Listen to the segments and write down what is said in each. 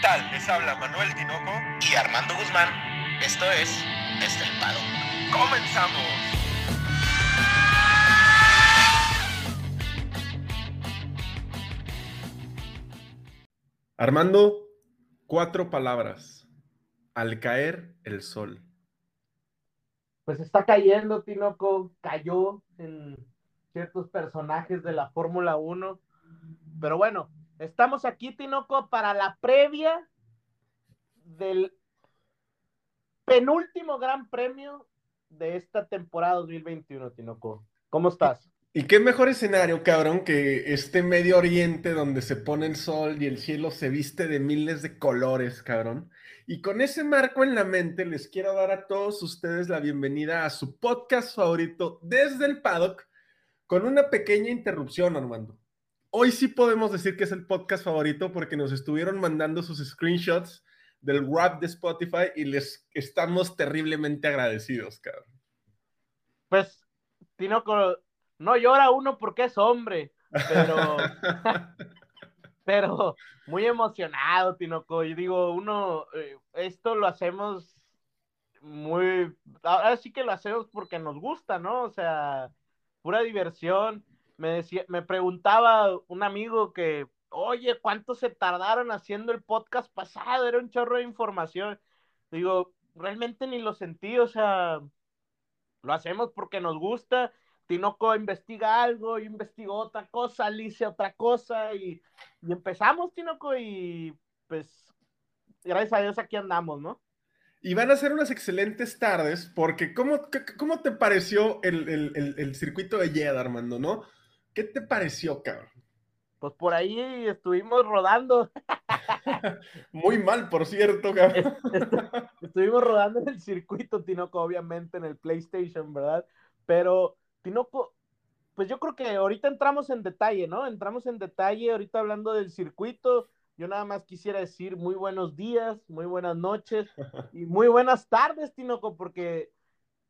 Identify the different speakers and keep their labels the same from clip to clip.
Speaker 1: tal? Les habla Manuel Tinoco
Speaker 2: y Armando Guzmán. Esto es Desde el Pado.
Speaker 1: ¡Comenzamos!
Speaker 3: Armando, cuatro palabras. Al caer el sol.
Speaker 4: Pues está cayendo, Tinoco, cayó en ciertos personajes de la Fórmula 1. Pero bueno, estamos aquí, Tinoco, para la previa del penúltimo gran premio de esta temporada 2021, Tinoco. ¿Cómo estás?
Speaker 3: Y qué mejor escenario, cabrón, que este Medio Oriente donde se pone el sol y el cielo se viste de miles de colores, cabrón. Y con ese marco en la mente, les quiero dar a todos ustedes la bienvenida a su podcast favorito desde el paddock, con una pequeña interrupción, Armando. Hoy sí podemos decir que es el podcast favorito porque nos estuvieron mandando sus screenshots del rap de Spotify y les estamos terriblemente agradecidos, cabrón.
Speaker 4: Pues, Tinoco, no llora uno porque es hombre, pero, pero muy emocionado, Tinoco. Y digo, uno, eh, esto lo hacemos muy, ahora sí que lo hacemos porque nos gusta, ¿no? O sea, pura diversión. Me decía, me preguntaba un amigo que, oye, ¿cuánto se tardaron haciendo el podcast pasado? Era un chorro de información. Digo, realmente ni lo sentí, o sea, lo hacemos porque nos gusta Tinoco investiga algo, yo investigo otra cosa, Alicia otra cosa, y, y, empezamos, Tinoco, y pues gracias a Dios aquí andamos, ¿no?
Speaker 3: Y van a ser unas excelentes tardes, porque ¿cómo, cómo te pareció el, el, el, circuito de Jeddah, Armando, no? ¿Qué te pareció, cabrón?
Speaker 4: Pues por ahí estuvimos rodando.
Speaker 3: Muy mal, por cierto, cabrón.
Speaker 4: Estuvimos rodando en el circuito, Tinoco, obviamente, en el PlayStation, ¿verdad? Pero Tinoco, pues yo creo que ahorita entramos en detalle, ¿no? Entramos en detalle ahorita hablando del circuito. Yo nada más quisiera decir muy buenos días, muy buenas noches y muy buenas tardes, Tinoco, porque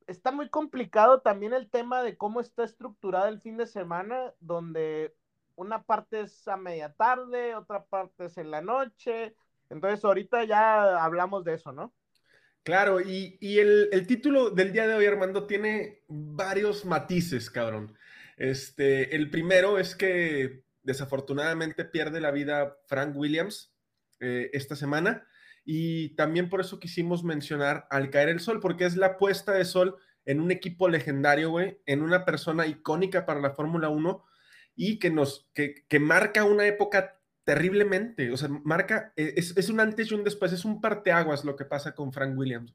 Speaker 4: está muy complicado también el tema de cómo está estructurado el fin de semana, donde una parte es a media tarde, otra parte es en la noche. Entonces ahorita ya hablamos de eso, ¿no?
Speaker 3: Claro, y, el, título del día de hoy, Armando, tiene varios matices, cabrón. Este, el primero es que desafortunadamente pierde la vida Frank Williams eh, esta semana y también por eso quisimos mencionar al caer el sol, porque es la puesta de sol en un equipo legendario, güey, en una persona icónica para la Fórmula 1 y que nos, que, que marca una época terriblemente. O sea, marca, e, es, un antes y un después, es un parteaguas lo que pasa con Frank Williams.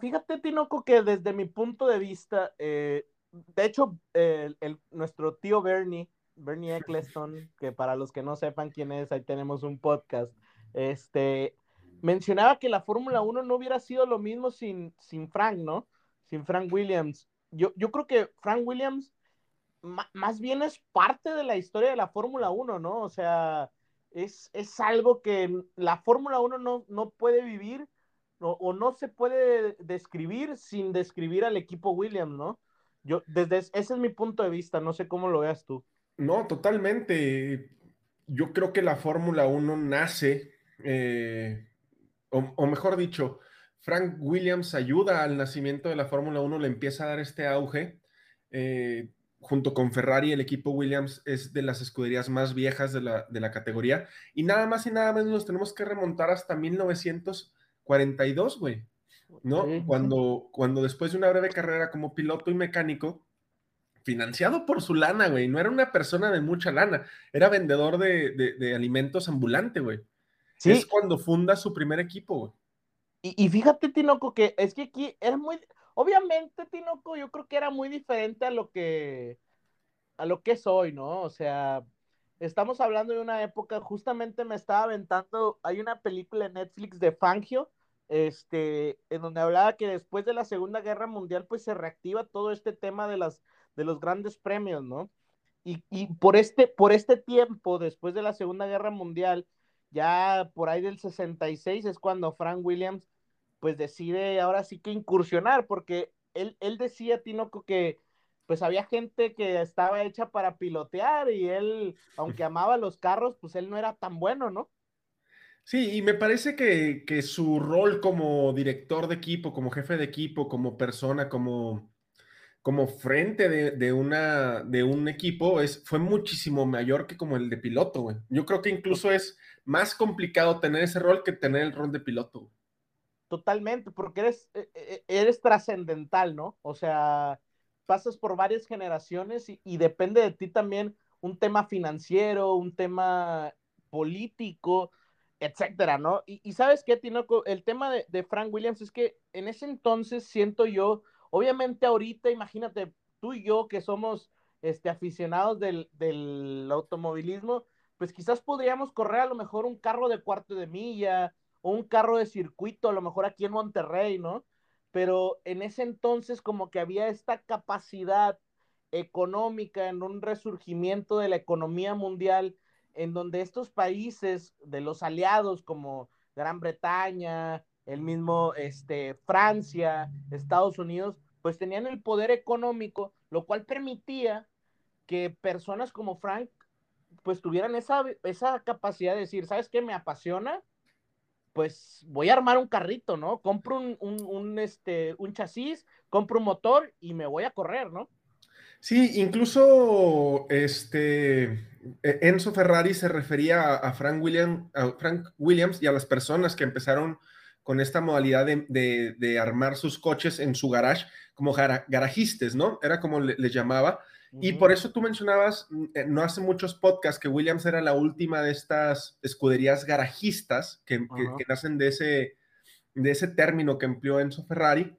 Speaker 4: Fíjate, Tinoco, que desde mi punto de vista, eh, de hecho, el, nuestro tío Bernie, Bernie Eccleston, que para los que no sepan quién es, ahí tenemos un podcast, este, mencionaba que la Fórmula 1 no hubiera sido lo mismo sin, sin Frank, ¿no? Sin Frank Williams. Yo, yo creo que Frank Williams más bien es parte de la historia de la Fórmula 1, ¿no? O sea, es, es algo que la Fórmula 1 no, no puede vivir o, no se puede describir sin describir al equipo Williams, ¿no? Yo, desde ese es mi punto de vista, no sé cómo lo veas tú.
Speaker 3: No, totalmente. Yo creo que la Fórmula 1 nace, eh, o, mejor dicho, Frank Williams ayuda al nacimiento de la Fórmula 1, le empieza a dar este auge. Eh, junto con Ferrari, el equipo Williams es de las escuderías más viejas de la, categoría. Y nada más y nada menos nos tenemos que remontar hasta 1942, güey. ¿No? Cuando, cuando después de una breve carrera como piloto y mecánico, financiado por su lana, güey. No era una persona de mucha lana, era vendedor de, alimentos ambulante, güey. Es cuando funda su primer equipo, güey.
Speaker 4: Y, y, fíjate, Tinoco, que es que aquí es muy, Obviamente, Tinoco, yo creo que era muy diferente a lo que a lo que es hoy, ¿no? O sea, estamos hablando de una época, justamente me estaba aventando, hay una película en Netflix de Fangio, este, en donde hablaba que después de la Segunda Guerra Mundial, pues se reactiva todo este tema de las de los grandes premios, ¿no? Y, y por este, por este tiempo, después de la Segunda Guerra Mundial, ya por ahí del 66 es cuando Frank Williams pues decide ahora sí que incursionar, porque él, él decía, Tinoco, que pues había gente que estaba hecha para pilotear y él, aunque amaba los carros, pues él no era tan bueno, ¿no?
Speaker 3: Sí, y me parece que, que, su rol como director de equipo, como jefe de equipo, como persona, como, como frente de, de, una, de un equipo, es, fue muchísimo mayor que como el de piloto, güey. Yo creo que incluso es más complicado tener ese rol que tener el rol de piloto.
Speaker 4: Totalmente, porque eres, e, e, eres trascendental, ¿no? O sea, pasas por varias generaciones y, y depende de ti también un tema financiero, un tema político, etcétera, ¿no? Y, y, sabes qué, Tinoco, el tema de, de, Frank Williams es que en ese entonces siento yo, obviamente ahorita, imagínate, tú y yo que somos este, aficionados del, del automovilismo, pues quizás podríamos correr a lo mejor un carro de cuarto de milla o un carro de circuito, a lo mejor aquí en Monterrey, ¿no? Pero en ese entonces como que había esta capacidad económica en un resurgimiento de la economía mundial en donde estos países de los aliados como Gran Bretaña, el mismo este, Francia, Estados Unidos, pues tenían el poder económico, lo cual permitía que personas como Frank pues tuvieran esa, esa capacidad de decir, ¿sabes qué me apasiona? Pues voy a armar un carrito, ¿no? Compro un, un, este, un chasis, compro un motor y me voy a correr, ¿no?
Speaker 3: Sí, incluso este e, Enzo Ferrari se refería a Frank, William, a Frank Williams y a las personas que empezaron con esta modalidad de, de, de armar sus coches en su garage como garajistes, ¿no? Era como les le llamaba. Uh -huh. Y por eso tú mencionabas, eh, no hace muchos podcasts, que Williams era la última de estas escuderías garajistas que, uh -huh. que, que nacen de ese, de ese término que empleó Enzo Ferrari.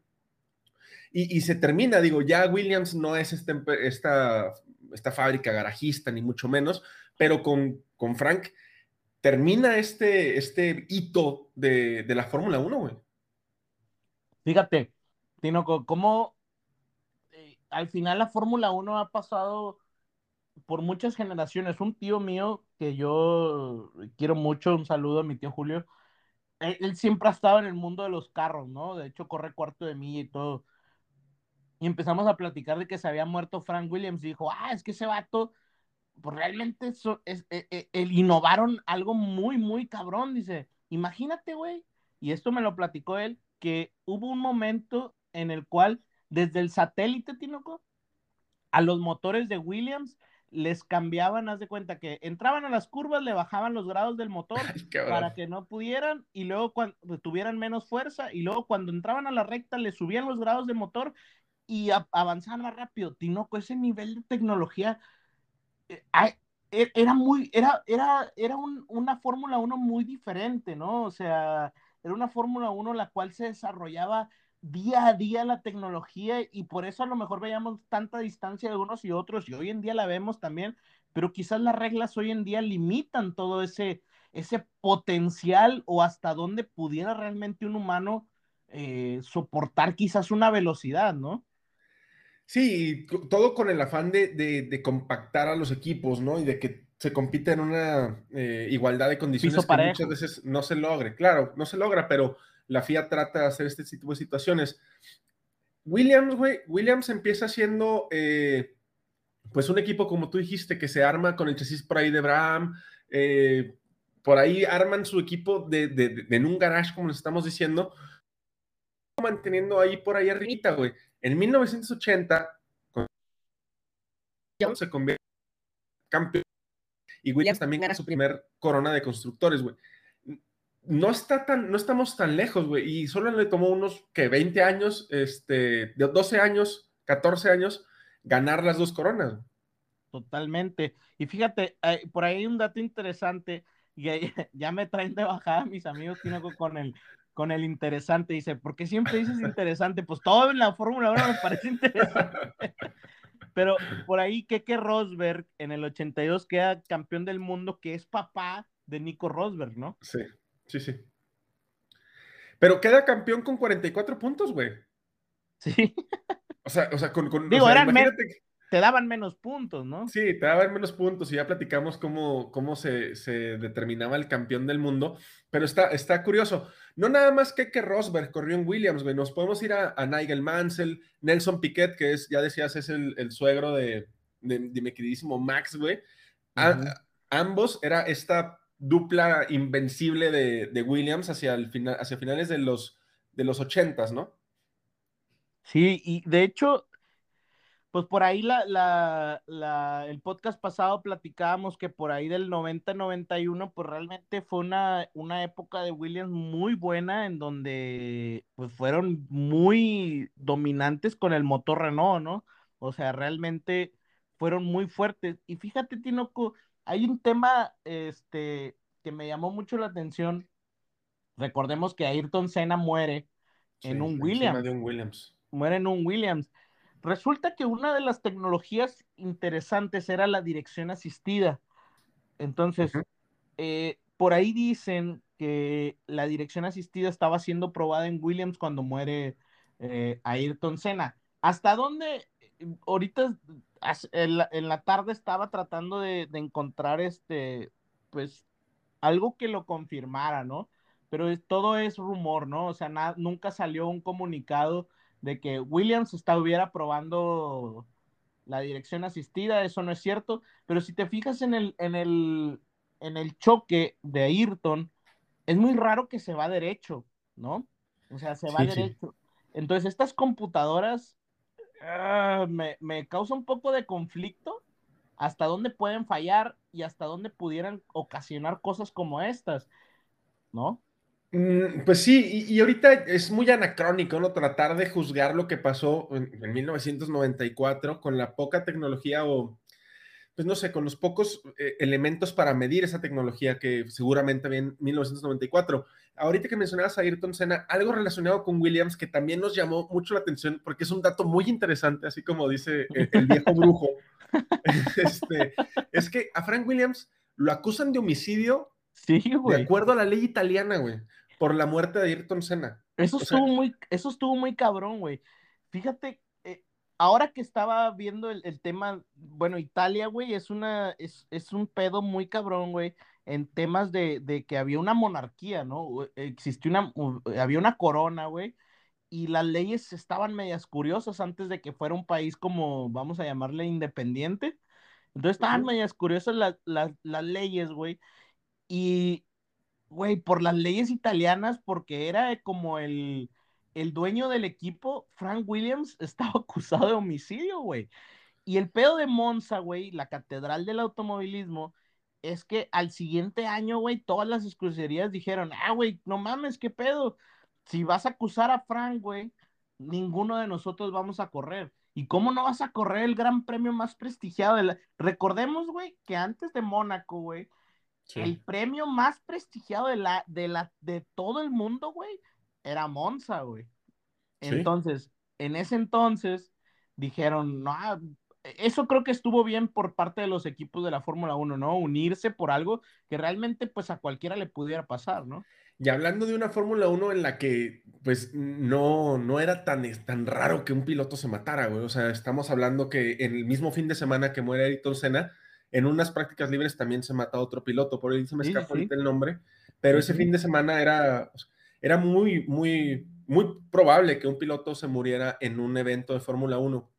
Speaker 3: Y, y, se termina, digo, ya Williams no es este, esta, esta fábrica garajista, ni mucho menos, pero con, con Frank termina este, este hito de, de la Fórmula 1, güey.
Speaker 4: Fíjate, Tinoco, cómo eh, al final la Fórmula 1 ha pasado por muchas generaciones. Un tío mío que yo quiero mucho, un saludo a mi tío Julio, él, él siempre ha estado en el mundo de los carros, ¿no? De hecho, corre cuarto de milla y todo y empezamos a platicar de que se había muerto Frank Williams y dijo, ah, es que ese vato, pues realmente eso es, es, es, el innovaron algo muy, muy cabrón, dice, imagínate, güey, y esto me lo platicó él, que hubo un momento en el cual desde el satélite, Tinoco, a los motores de Williams les cambiaban, haz de cuenta que entraban a las curvas, le bajaban los grados del motor para que no pudieran y luego cuando pues, tuvieran menos fuerza y luego cuando entraban a la recta le subían los grados de motor y a, avanzar más rápido. Tinoco, ese nivel de tecnología eh, era muy, era, era, era un, una Fórmula 1 muy diferente, ¿no? O sea, era una Fórmula 1 la cual se desarrollaba día a día la tecnología y por eso a lo mejor veíamos tanta distancia de unos y otros y hoy en día la vemos también, pero quizás las reglas hoy en día limitan todo ese, ese potencial o hasta dónde pudiera realmente un humano eh, soportar quizás una velocidad, ¿no?
Speaker 3: Sí, todo con el afán de, de, de, compactar a los equipos, ¿no? Y de que se compita en una eh, igualdad de condiciones que muchas veces no se logre. Claro, no se logra, pero la FIA trata de hacer este tipo de situaciones. Williams, güey, Williams empieza siendo, eh, pues, un equipo, como tú dijiste, que se arma con el chasis por ahí de Bram, eh, por ahí arman su equipo de, de, de, en un garage, como les estamos diciendo, manteniendo ahí por ahí arribita, güey. En 1980 se convierte en campeón y Williams también gana su primer corona de constructores, güey. No está tan, no estamos tan lejos, güey, y solo le tomó unos que 20 años, este, 12 años, 14 años, ganar las dos coronas.
Speaker 4: Totalmente. Y fíjate, por ahí hay un dato interesante, y ya me traen de bajada mis amigos con el, con el interesante. Dice, ¿por qué siempre dices interesante? Pues todo en la Fórmula 1 me parece interesante. Pero por ahí Keke Rosberg en el 82 queda campeón del mundo, que es papá de Nico Rosberg, ¿no?
Speaker 3: Sí, sí, sí. Pero queda campeón con 44 puntos, güey.
Speaker 4: Sí.
Speaker 3: O sea, o sea, con... con
Speaker 4: Digo,
Speaker 3: o sea,
Speaker 4: eran imagínate te daban menos puntos, ¿no?
Speaker 3: Sí, te daban menos puntos y ya platicamos cómo, cómo se, se, determinaba el campeón del mundo, pero está, está curioso. No nada más que que Rosberg corrió en Williams, güey, nos podemos ir a, a, Nigel Mansell, Nelson Piquet, que es, ya decías, es el, el suegro de, de, de, mi queridísimo Max, güey. Uh -huh. ambos era esta dupla invencible de, Williams hacia, el final, hacia finales de los, de los 80, ¿no?
Speaker 4: Sí, y de hecho, pues por ahí la, el podcast pasado platicábamos que por ahí del 90-91, pues realmente fue una, una época de Williams muy buena en donde pues fueron muy dominantes con el motor Renault, ¿no? O sea, realmente fueron muy fuertes. Y fíjate, Tinoco, hay un tema este, que me llamó mucho la atención. Recordemos que Ayrton Senna muere en un Williams.
Speaker 3: un Williams.
Speaker 4: Muere en un Williams. Resulta que una de las tecnologías interesantes era la dirección asistida. Entonces, eh, por ahí dicen que la dirección asistida estaba siendo probada en Williams cuando muere eh, Ayrton Senna. ¿Hasta dónde? Ahorita en la, tarde estaba tratando de, encontrar este, pues, algo que lo confirmara, ¿no? Pero todo es rumor, ¿no? O sea, nunca salió un comunicado de que Williams estuviera probando la dirección asistida, eso no es cierto, pero si te fijas en el, en el, en el choque de Ayrton, es muy raro que se va derecho, ¿no? O sea, se va derecho. Entonces, estas computadoras Ah, me, me causa un poco de conflicto hasta dónde pueden fallar y hasta dónde pudieran ocasionar cosas como estas, ¿no?
Speaker 3: Mm, pues sí, y, ahorita es muy anacrónico, ¿no? Tratar de juzgar lo que pasó en, en, 1994 con la poca tecnología o pues no sé, con los pocos eh, elementos para medir esa tecnología que seguramente había en 1994. Ahorita que mencionabas a Ayrton Senna, algo relacionado con Williams que también nos llamó mucho la atención porque es un dato muy interesante, así como dice el, viejo brujo, este, es que a Frank Williams lo acusan de homicidio
Speaker 4: sí,
Speaker 3: de acuerdo a la ley italiana, güey, por la muerte de Ayrton Senna.
Speaker 4: Eso estuvo muy, eso estuvo muy cabrón, güey. Fíjate ahora que estaba viendo el, tema, bueno, Italia, güey, es una, es, es, un pedo muy cabrón, güey, en temas de, de, que había una monarquía, ¿no? Existió una, había una corona, güey, y las leyes estaban medias curiosas antes de que fuera un país como, vamos a llamarle, independiente. Entonces estaban medias curiosas las leyes, güey. Y, güey, por las leyes italianas, porque era como el, el dueño del equipo, Frank Williams, estaba acusado de homicidio, güey. Y el pedo de Monza, güey, la catedral del automovilismo, es que al siguiente año, güey, todas las escuderías dijeron, ah, güey, no mames, qué pedo. Si vas a acusar a Frank, güey, ninguno de nosotros vamos a correr. ¿Y cómo no vas a correr el gran premio más prestigiado de. Recordemos, güey, que antes de Mónaco, güey, el premio más prestigiado de la, de la, de todo el mundo, güey, era Monza, güey. Entonces, en ese entonces dijeron, no, eso creo que estuvo bien por parte de los equipos de la Fórmula 1, ¿no? Unirse por algo que realmente pues a cualquiera le pudiera pasar, ¿no?
Speaker 3: Y hablando de una Fórmula 1 en la que pues no, no era tan, tan raro que un piloto se matara, güey. O sea, estamos hablando que en el mismo fin de semana que muere Ayrton Senna, en unas prácticas libres también se mata otro piloto, por ahí se me escapa el nombre, pero ese fin de semana era era muy, muy, muy probable que un piloto se muriera en un evento de Fórmula 1.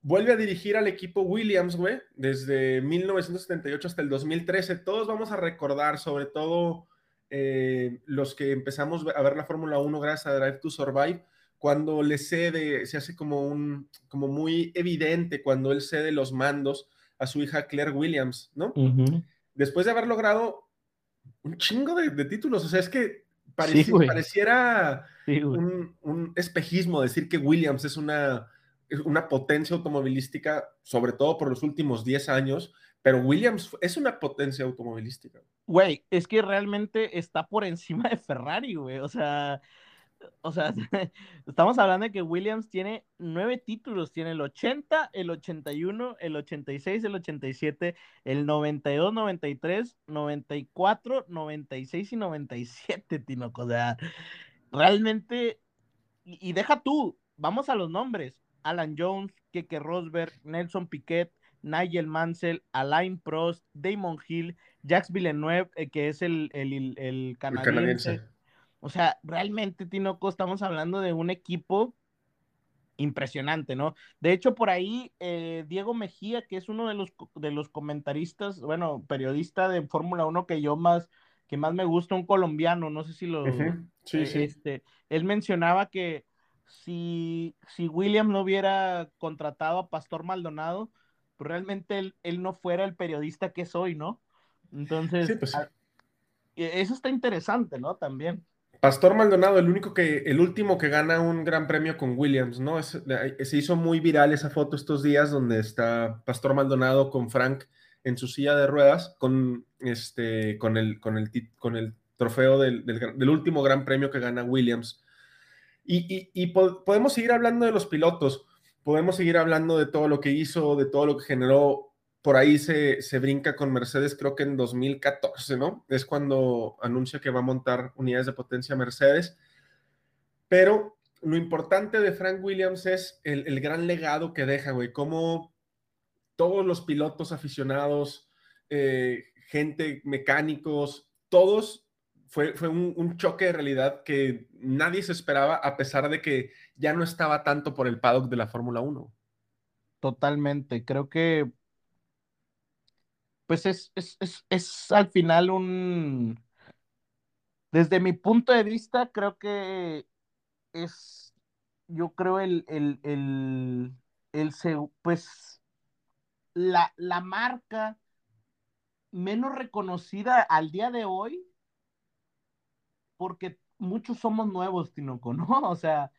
Speaker 3: Vuelve a dirigir al equipo Williams, güey, desde 1978 hasta el 2013. Todos vamos a recordar, sobre todo eh, los que empezamos a ver la Fórmula 1 gracias a Drive to Survive, cuando le cede, se hace como, un, como muy evidente cuando él cede los mandos a su hija Claire Williams, ¿no? Después de haber logrado un chingo de, de, títulos, o sea, es que pareciera un, espejismo decir que Williams es una, una potencia automovilística, sobre todo por los últimos 10 años, pero Williams es una potencia automovilística.
Speaker 4: Güey, es que realmente está por encima de Ferrari, güey. O sea, o sea, estamos hablando de que Williams tiene nueve títulos, tiene el 80, el 81, el 86, el 87, el 92, 93, 94, 96 y 97, Tinoco. O sea, realmente, y, deja tú, vamos a los nombres, Alan Jones, Keke Rosberg, Nelson Piquet, Nigel Mansell, Alain Prost, Damon Hill, Jacques Villeneuve, eh, que es el, el canadiense. O sea, realmente, Tinoco, estamos hablando de un equipo impresionante, ¿no? De hecho, por ahí eh, Diego Mejía, que es uno de los, de los comentaristas, bueno, periodista de Fórmula 1 que yo más, que más me gusta, un colombiano, no sé si lo...
Speaker 3: Sí, sí.
Speaker 4: Este, él mencionaba que si, si William no hubiera contratado a Pastor Maldonado, pues realmente él, él no fuera el periodista que soy, ¿no? Entonces,
Speaker 3: pues
Speaker 4: eso está interesante, ¿no? También.
Speaker 3: Pastor Maldonado, el único que, el último que gana un gran premio con Williams, ¿no? se hizo muy viral esa foto estos días donde está Pastor Maldonado con Frank en su silla de ruedas con este, con el, con el, con el trofeo del, del, último gran premio que gana Williams. Y, y, podemos seguir hablando de los pilotos, podemos seguir hablando de todo lo que hizo, de todo lo que generó por ahí se, brinca con Mercedes, creo que en 2014, ¿no? Es cuando anuncia que va a montar unidades de potencia Mercedes. Pero lo importante de Frank Williams es el, gran legado que deja, güey, como todos los pilotos aficionados, eh, gente, mecánicos, todos fue, fue un, un, choque de realidad que nadie se esperaba, a pesar de que ya no estaba tanto por el paddock de la Fórmula 1.
Speaker 4: Totalmente, creo que pues es, es, al final un, desde mi punto de vista, creo que es, yo creo el, el, el, el pues, la, la marca menos reconocida al día de hoy, porque muchos somos nuevos, Tinoco, ¿no? O sea,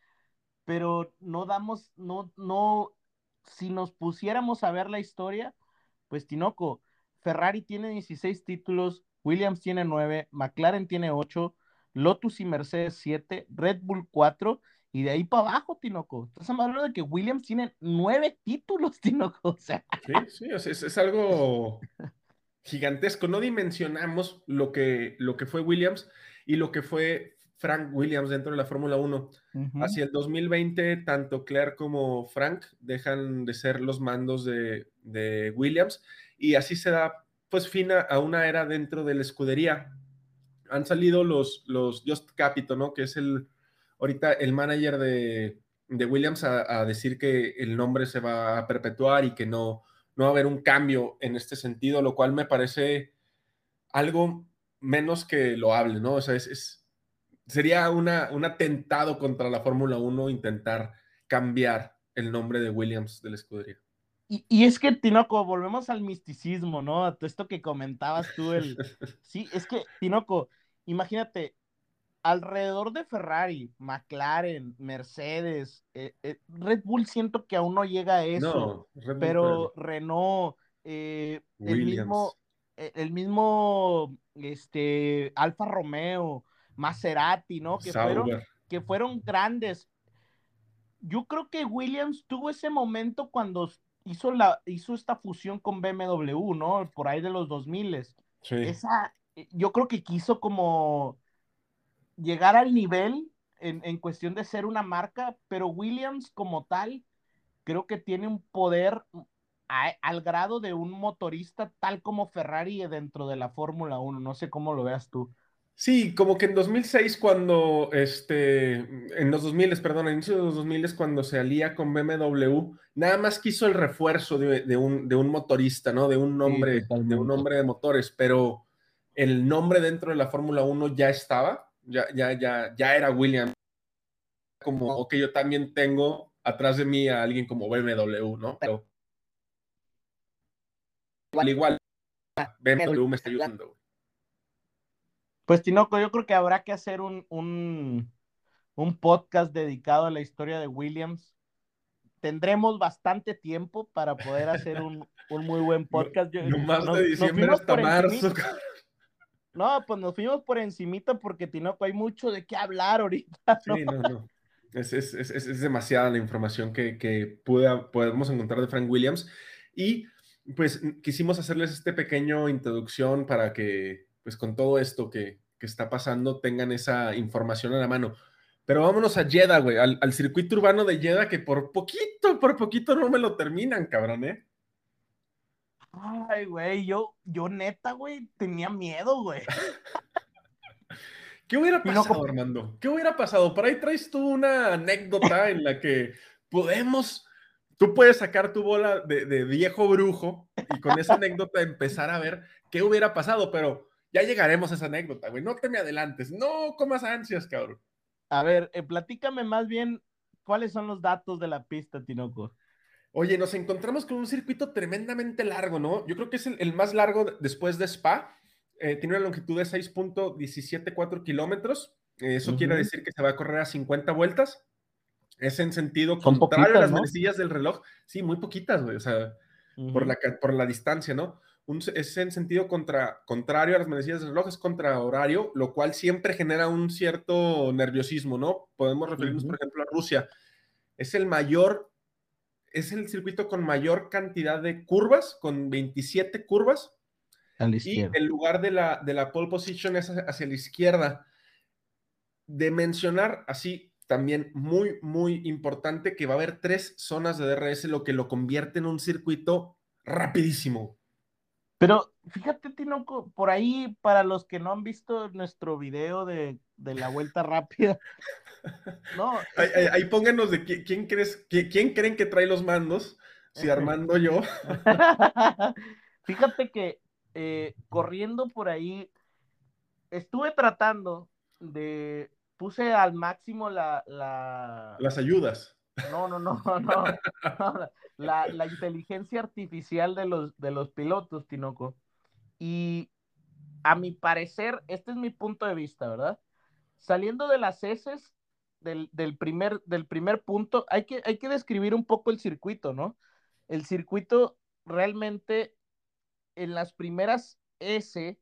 Speaker 4: pero no damos, no, no, si nos pusiéramos a ver la historia, pues Tinoco, Ferrari tiene 16 títulos, Williams tiene 9, McLaren tiene 8, Lotus y Mercedes 7, Red Bull 4 y de ahí para abajo, Tinoco. Estás hablando de que Williams tiene 9 títulos, Tinoco.
Speaker 3: Sí, sí, es, algo gigantesco. No dimensionamos lo que, lo que fue Williams y lo que fue Frank Williams dentro de la Fórmula 1. Hacia el 2020, tanto Claire como Frank dejan de ser los mandos de, de Williams y así se da pues fin a, una era dentro de la escudería. Han salido los, los Just Capito, ¿no? Que es el, ahorita el manager de, Williams a, decir que el nombre se va a perpetuar y que no, no va a haber un cambio en este sentido, lo cual me parece algo menos que loable, ¿no? O sea, es, sería una, un atentado contra la Fórmula 1 intentar cambiar el nombre de Williams de la escudería.
Speaker 4: Y, es que, Tinoco, volvemos al misticismo, ¿no? Esto que comentabas tú, el... Sí, es que, Tinoco, imagínate, alrededor de Ferrari, McLaren, Mercedes, eh, eh, Red Bull siento que aún no llega a eso, pero Renault, eh, el mismo, el mismo, este, Alfa Romeo, Maserati, ¿no? Que fueron, que fueron grandes. Yo creo que Williams tuvo ese momento cuando hizo, la, hizo esta fusión con BMW, ¿no? Por ahí de los 2000. Sí. Esa, eh, yo creo que quiso como llegar al nivel en, en, cuestión de ser una marca, pero Williams como tal, creo que tiene un poder al grado de un motorista tal como Ferrari dentro de la Fórmula 1. No sé cómo lo veas tú.
Speaker 3: Sí, como que en 2006 cuando, este, en los 2000, perdón, en inicio de los 2000 cuando se alía con BMW, nada más quiso el refuerzo de, un, de un, motorista, ¿no? De un nombre, de un nombre de motores, pero el nombre dentro de la Fórmula 1 ya estaba, ya, ya, ya, ya era William. Como que yo también tengo atrás de mí a alguien como BMW, ¿no? Pero igual, igual, BMW me está ayudando.
Speaker 4: Pues Tinoco, yo creo que habrá que hacer un, un, podcast dedicado a la historia de Williams. Tendremos bastante tiempo para poder hacer un, muy buen podcast.
Speaker 3: no, más de diciembre hasta marzo.
Speaker 4: No, pues nos fuimos por encimita porque Tinoco hay mucho de qué hablar ahorita.
Speaker 3: Sí, no, no. Es, es, demasiada la información que, que podemos encontrar de Frank Williams. Y pues quisimos hacerles este pequeño introducción para que pues con todo esto que, está pasando tengan esa información a la mano. Pero vámonos a Jeddah, güey, al, circuito urbano de Jeddah que por poquito, por poquito no me lo terminan, cabrón, ¿eh?
Speaker 4: Ay, güey, yo, yo neta, güey, tenía miedo, güey.
Speaker 3: ¿Qué hubiera pasado, Armando? ¿Qué hubiera pasado? Por ahí traes tú una anécdota en la que podemos, tú puedes sacar tu bola de, de viejo brujo y con esa anécdota empezar a ver qué hubiera pasado, pero ya llegaremos a esa anécdota, güey. No te me adelantes, no comas ansias, cabrón.
Speaker 4: A ver, eh, platícame más bien cuáles son los datos de la pista, Tinoco.
Speaker 3: Oye, nos encontramos con un circuito tremendamente largo, ¿no? Yo creo que es el, el más largo después de Spa. Eh, tiene una longitud de 6.174 kilómetros. Eso uh -huh. quiere decir que se va a correr a 50 vueltas. Es en sentido
Speaker 4: Son
Speaker 3: contrario
Speaker 4: poquitas,
Speaker 3: a las
Speaker 4: ¿no?
Speaker 3: manecillas del reloj. Sí, muy poquitas, güey. O sea,
Speaker 4: Uh -huh.
Speaker 3: por, la, por la distancia, ¿no? Un, es en sentido contra, contrario a las manecillas del reloj, es contra horario, lo cual siempre genera un cierto nerviosismo, ¿no? Podemos referirnos, uh -huh. por ejemplo, a Rusia. Es el mayor, es el circuito con mayor cantidad de curvas, con 27 curvas.
Speaker 4: A la
Speaker 3: y
Speaker 4: izquierda.
Speaker 3: el lugar de la, de la pole position es hacia la izquierda. De mencionar así, también muy, muy importante que va a haber tres zonas de DRS, lo que lo convierte en un circuito rapidísimo.
Speaker 4: Pero fíjate, Tinoco, por ahí, para los que no han visto nuestro video de, de la vuelta rápida, no.
Speaker 3: Ahí, ahí, ahí pónganos de quién, quién crees, quién, quién, creen que trae los mandos, si Armando yo.
Speaker 4: fíjate que eh, corriendo por ahí, estuve tratando de, puse al máximo la... la...
Speaker 3: Las ayudas.
Speaker 4: No, no, no, no. La, la, inteligencia artificial de los, de los pilotos, Tinoco. Y a mi parecer, este es mi punto de vista, ¿verdad? Saliendo de las heces del, del, primer, del primer punto, hay que, hay que describir un poco el circuito, ¿no? El circuito realmente en las primeras S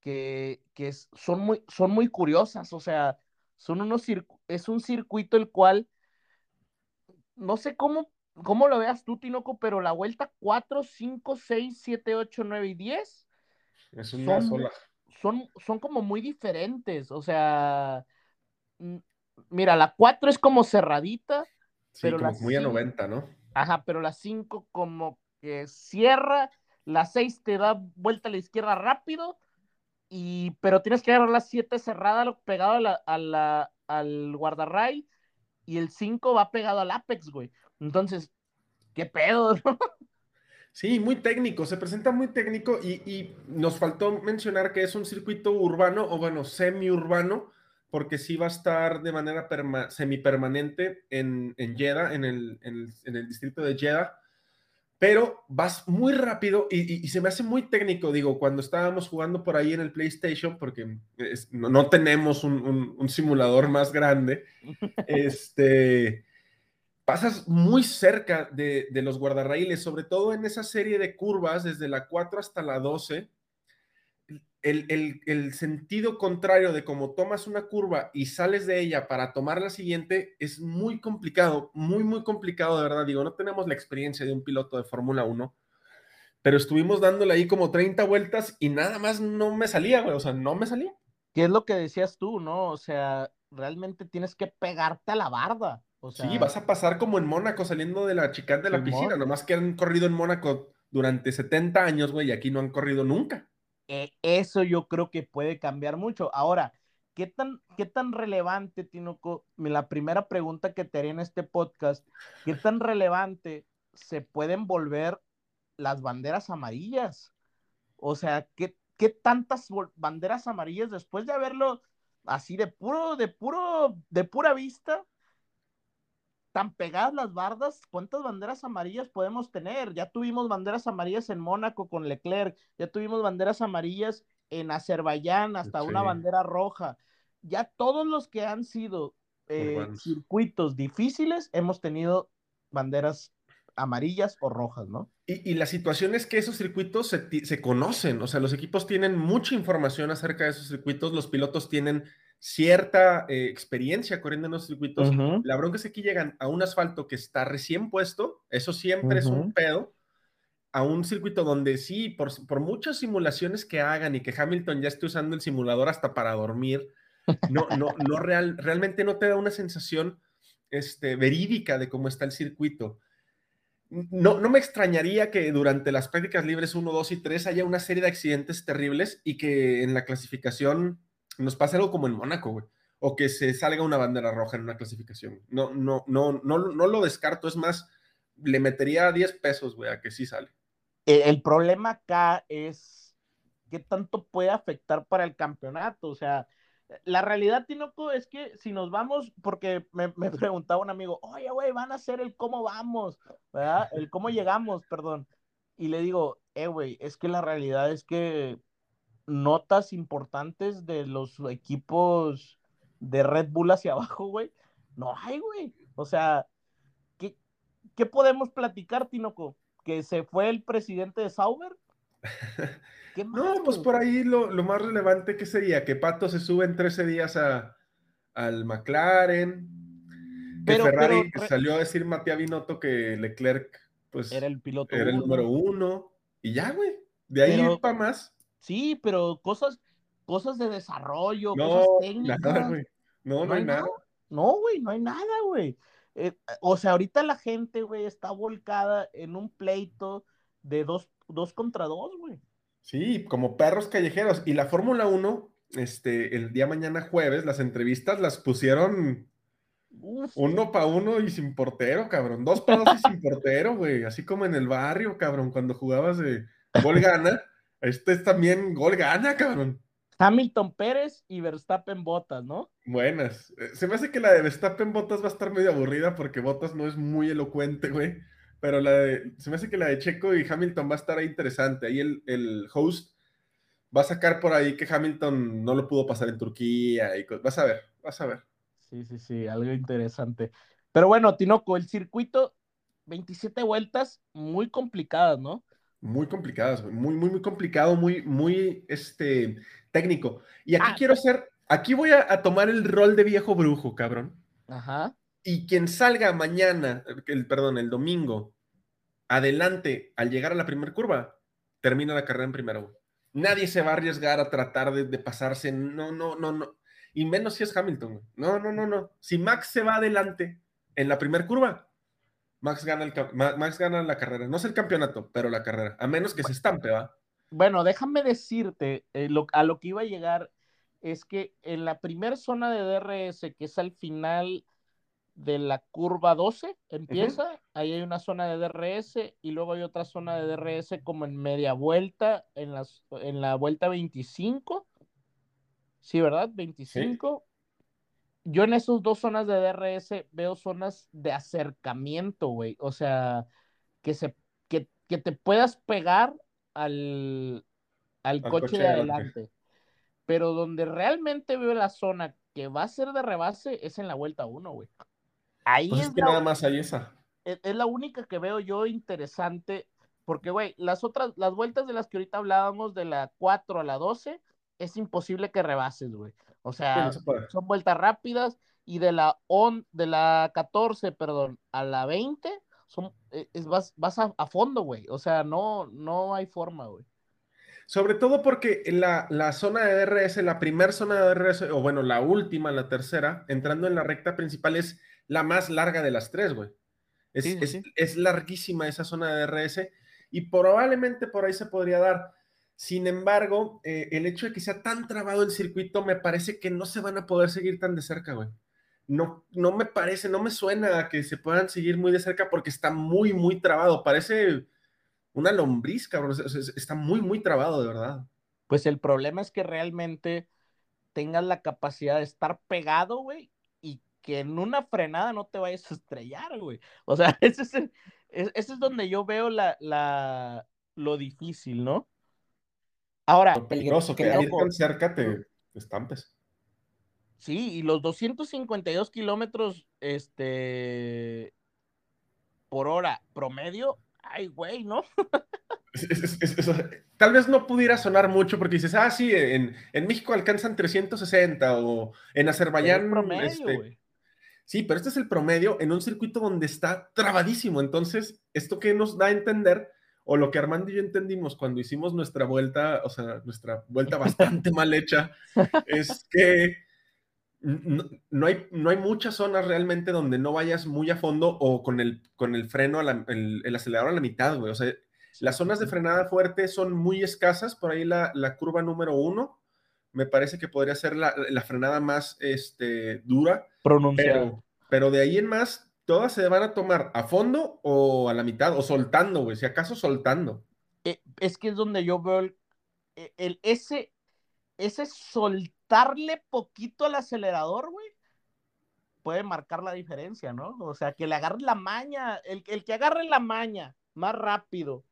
Speaker 4: que, que son, muy, son muy curiosas, o sea, son unos es un circuito el cual no sé cómo, cómo lo veas tú, Tinoco, pero la vuelta 4, 5, 6, 7, 8, 9 y 10
Speaker 3: es una
Speaker 4: son,
Speaker 3: sola.
Speaker 4: Son, son como muy diferentes, o sea, mira, la 4 es como cerradita,
Speaker 3: sí,
Speaker 4: pero
Speaker 3: como muy
Speaker 4: cinco,
Speaker 3: a 90, ¿no?
Speaker 4: Ajá, pero la 5 como que cierra, la 6 te da vuelta a la izquierda rápido, y, pero tienes que agarrar la 7 cerrada, pegado a la, a la, al guardarray, y el 5 va pegado al Apex, güey. Entonces, ¿qué pedo? ¿no?
Speaker 3: Sí, muy técnico, se presenta muy técnico y, y, nos faltó mencionar que es un circuito urbano o bueno, semi-urbano, porque sí va a estar de manera semipermanente en, en Jeddah, en el, en, el, en el, distrito de Jeddah, pero vas muy rápido y, y, y, se me hace muy técnico, digo, cuando estábamos jugando por ahí en el PlayStation, porque es, no, no, tenemos un, un, un, simulador más grande, este, pasas muy cerca de, de, los guardarraíles, sobre todo en esa serie de curvas, desde la 4 hasta la 12, el, el, sentido contrario de cómo tomas una curva y sales de ella para tomar la siguiente es muy complicado, muy, muy complicado, de verdad. Digo, no tenemos la experiencia de un piloto de Fórmula 1, pero estuvimos dándole ahí como 30 vueltas y nada más no me salía, güey, o sea, no me salía.
Speaker 4: ¿Qué es lo que decías tú, no? O sea, realmente tienes que pegarte a la barda. O sea,
Speaker 3: sí, vas a pasar como en Mónaco saliendo de la chicana de la piscina, nomás que han corrido en Mónaco durante 70 años, güey, y aquí no han corrido nunca
Speaker 4: eh, eso yo creo que puede cambiar mucho. Ahora, ¿qué tan, qué tan relevante, Tinoco? La primera pregunta que te haré en este podcast, ¿qué tan relevante se pueden volver las banderas amarillas? O sea, ¿qué, qué tantas banderas amarillas después de haberlo así de puro, de puro, de pura vista? Tan pegadas las bardas, ¿cuántas banderas amarillas podemos tener? Ya tuvimos banderas amarillas en Mónaco con Leclerc, ya tuvimos banderas amarillas en Azerbaiyán, hasta sí. una bandera roja. Ya todos los que han sido eh, circuitos difíciles hemos tenido banderas amarillas o rojas, ¿no?
Speaker 3: Y, y la situación es que esos circuitos se, se, conocen, o sea, los equipos tienen mucha información acerca de esos circuitos, los pilotos tienen cierta eh, experiencia corriendo en los circuitos. Uh -huh. La bronca es que aquí llegan a un asfalto que está recién puesto, eso siempre uh -huh. es un pedo, a un circuito donde sí, por, por, muchas simulaciones que hagan y que Hamilton ya esté usando el simulador hasta para dormir, no, no, no real, realmente no te da una sensación este, verídica de cómo está el circuito. No, no me extrañaría que durante las prácticas libres 1, 2 y 3 haya una serie de accidentes terribles y que en la clasificación nos pasa algo como en Mónaco, güey. o que se salga una bandera roja en una clasificación. No, no, no, no, no lo descarto, es más, le metería 10 pesos, güey, a que sí sale.
Speaker 4: El problema acá es qué tanto puede afectar para el campeonato, o sea, la realidad, Tinoco, es que si nos vamos, porque me, me preguntaba un amigo, oye, güey, van a hacer el cómo vamos, ¿verdad? El cómo llegamos, perdón. Y le digo, eh, güey, es que la realidad es que notas importantes de los equipos de Red Bull hacia abajo, güey, no hay, güey. O sea, ¿qué, ¿qué podemos platicar, Tinoco? ¿Que se fue el presidente de Sauber?
Speaker 3: ¿Qué más, no, pues por ahí lo, lo, más relevante que sería que Pato se sube en 13 días a, al McLaren, que pero, Ferrari pero, salió a decir Matías Binotto que Leclerc pues
Speaker 4: era el piloto
Speaker 3: era el número uno y ya, güey, de ahí pero, para más.
Speaker 4: Sí, pero cosas, cosas de desarrollo, no, cosas técnicas.
Speaker 3: Nada, güey. No, no, no, hay nada. nada.
Speaker 4: No, güey, no hay nada, güey. Eh, o sea, ahorita la gente, güey, está volcada en un pleito de dos, dos contra dos, güey.
Speaker 3: Sí, como perros callejeros. Y la Fórmula 1, este, el día mañana jueves, las entrevistas las pusieron Uf. uno para uno y sin portero, cabrón. Dos para dos y sin portero, güey. Así como en el barrio, cabrón, cuando jugabas de gol gana. Este es también gol gana, cabrón.
Speaker 4: Hamilton Pérez y Verstappen Botas, ¿no?
Speaker 3: Buenas. Se me hace que la de Verstappen Botas va a estar medio aburrida porque Botas no es muy elocuente, güey. Pero la de, se me hace que la de Checo y Hamilton va a estar ahí interesante. Ahí el, el host va a sacar por ahí que Hamilton no lo pudo pasar en Turquía. Y vas a ver, vas a ver.
Speaker 4: Sí, sí, sí, algo interesante. Pero bueno, Tinoco, el circuito, 27 vueltas muy complicadas, ¿no?
Speaker 3: Muy complicadas, muy, muy, muy complicado, muy, muy, este, técnico. Y aquí ah, quiero hacer, aquí voy a, a, tomar el rol de viejo brujo, cabrón.
Speaker 4: Ajá.
Speaker 3: Y quien salga mañana, el, perdón, el domingo, adelante al llegar a la primera curva, termina la carrera en primero. Nadie se va a arriesgar a tratar de, de, pasarse, no, no, no, no. Y menos si es Hamilton. No, no, no, no. Si Max se va adelante en la primera curva, Max gana, el, Max gana la carrera. No es el campeonato, pero la carrera. A menos que se estampe, ¿va?
Speaker 4: Bueno, déjame decirte, eh, lo, a lo que iba a llegar es que en la primera zona de DRS, que es al final de la curva 12, empieza, uh -huh. ahí hay una zona de DRS y luego hay otra zona de DRS como en media vuelta, en, las, en la vuelta 25. Sí, ¿verdad? 25. Yo en esas dos zonas de DRS veo zonas de acercamiento, güey. O sea, que, se, que, que te puedas pegar al, al, al coche, coche, de adelante. Pero donde realmente veo la zona que va a ser de rebase es en la vuelta 1, güey.
Speaker 3: Ahí pues es, es que la, nada más hay esa.
Speaker 4: Es, es, la única que veo yo interesante, porque, güey, las otras, las vueltas de las que ahorita hablábamos, de la 4 a la 12, es imposible que rebases, güey. O sea, sí, son vueltas rápidas y de la on, de la 14, perdón, a la 20, son, e, es, vas, vas a, a fondo, güey. O sea, no, no hay forma, güey.
Speaker 3: Sobre todo porque la, la, zona de DRS, la primera zona de DRS, o bueno, la última, la tercera, entrando en la recta principal, es la más larga de las tres, güey. Es, sí, sí, es, es larguísima esa zona de DRS y probablemente por ahí se podría dar. Sin embargo, eh, el hecho de que sea tan trabado el circuito, me parece que no se van a poder seguir tan de cerca, güey. No, no me parece, no me suena que se puedan seguir muy de cerca porque está muy, muy trabado. Parece una lombriz, cabrón. Está muy, muy trabado, de verdad.
Speaker 4: Pues el problema es que realmente tengas la capacidad de estar pegado, güey, y que en una frenada no te vayas a estrellar, güey. O sea, ese es, el, ese es donde yo veo la, la, lo difícil, ¿no? Ahora,
Speaker 3: peligroso, que, que tan cerca te, te, estampes.
Speaker 4: Sí, y los 252 kilómetros este, por hora promedio, ay, güey, ¿no?
Speaker 3: es, es, es, tal vez no pudiera sonar mucho porque dices, ah, sí, en, en México alcanzan 360 o en Azerbaiyán.
Speaker 4: Promedio,
Speaker 3: este, sí, pero este es el promedio en un circuito donde está trabadísimo. Entonces, ¿esto qué nos da a entender? O lo que Armando y yo entendimos cuando hicimos nuestra vuelta, o sea, nuestra vuelta bastante mal hecha, es que no, no, hay, no hay muchas zonas realmente donde no vayas muy a fondo o con el, con el freno, la, el, el, acelerador a la mitad, güey. O sea, las zonas de frenada fuerte son muy escasas, por ahí la, la curva número uno, me parece que podría ser la, la frenada más este, dura,
Speaker 4: Pronunciado.
Speaker 3: pero, pero de ahí en más, todas se van a tomar a fondo o a la mitad, o soltando, güey, si acaso soltando.
Speaker 4: Eh, es que es donde yo veo el, e, el- ese, ese soltarle poquito al acelerador, güey, puede marcar la diferencia, ¿no? O sea, que le agarre la maña, el, el que agarre la maña más rápido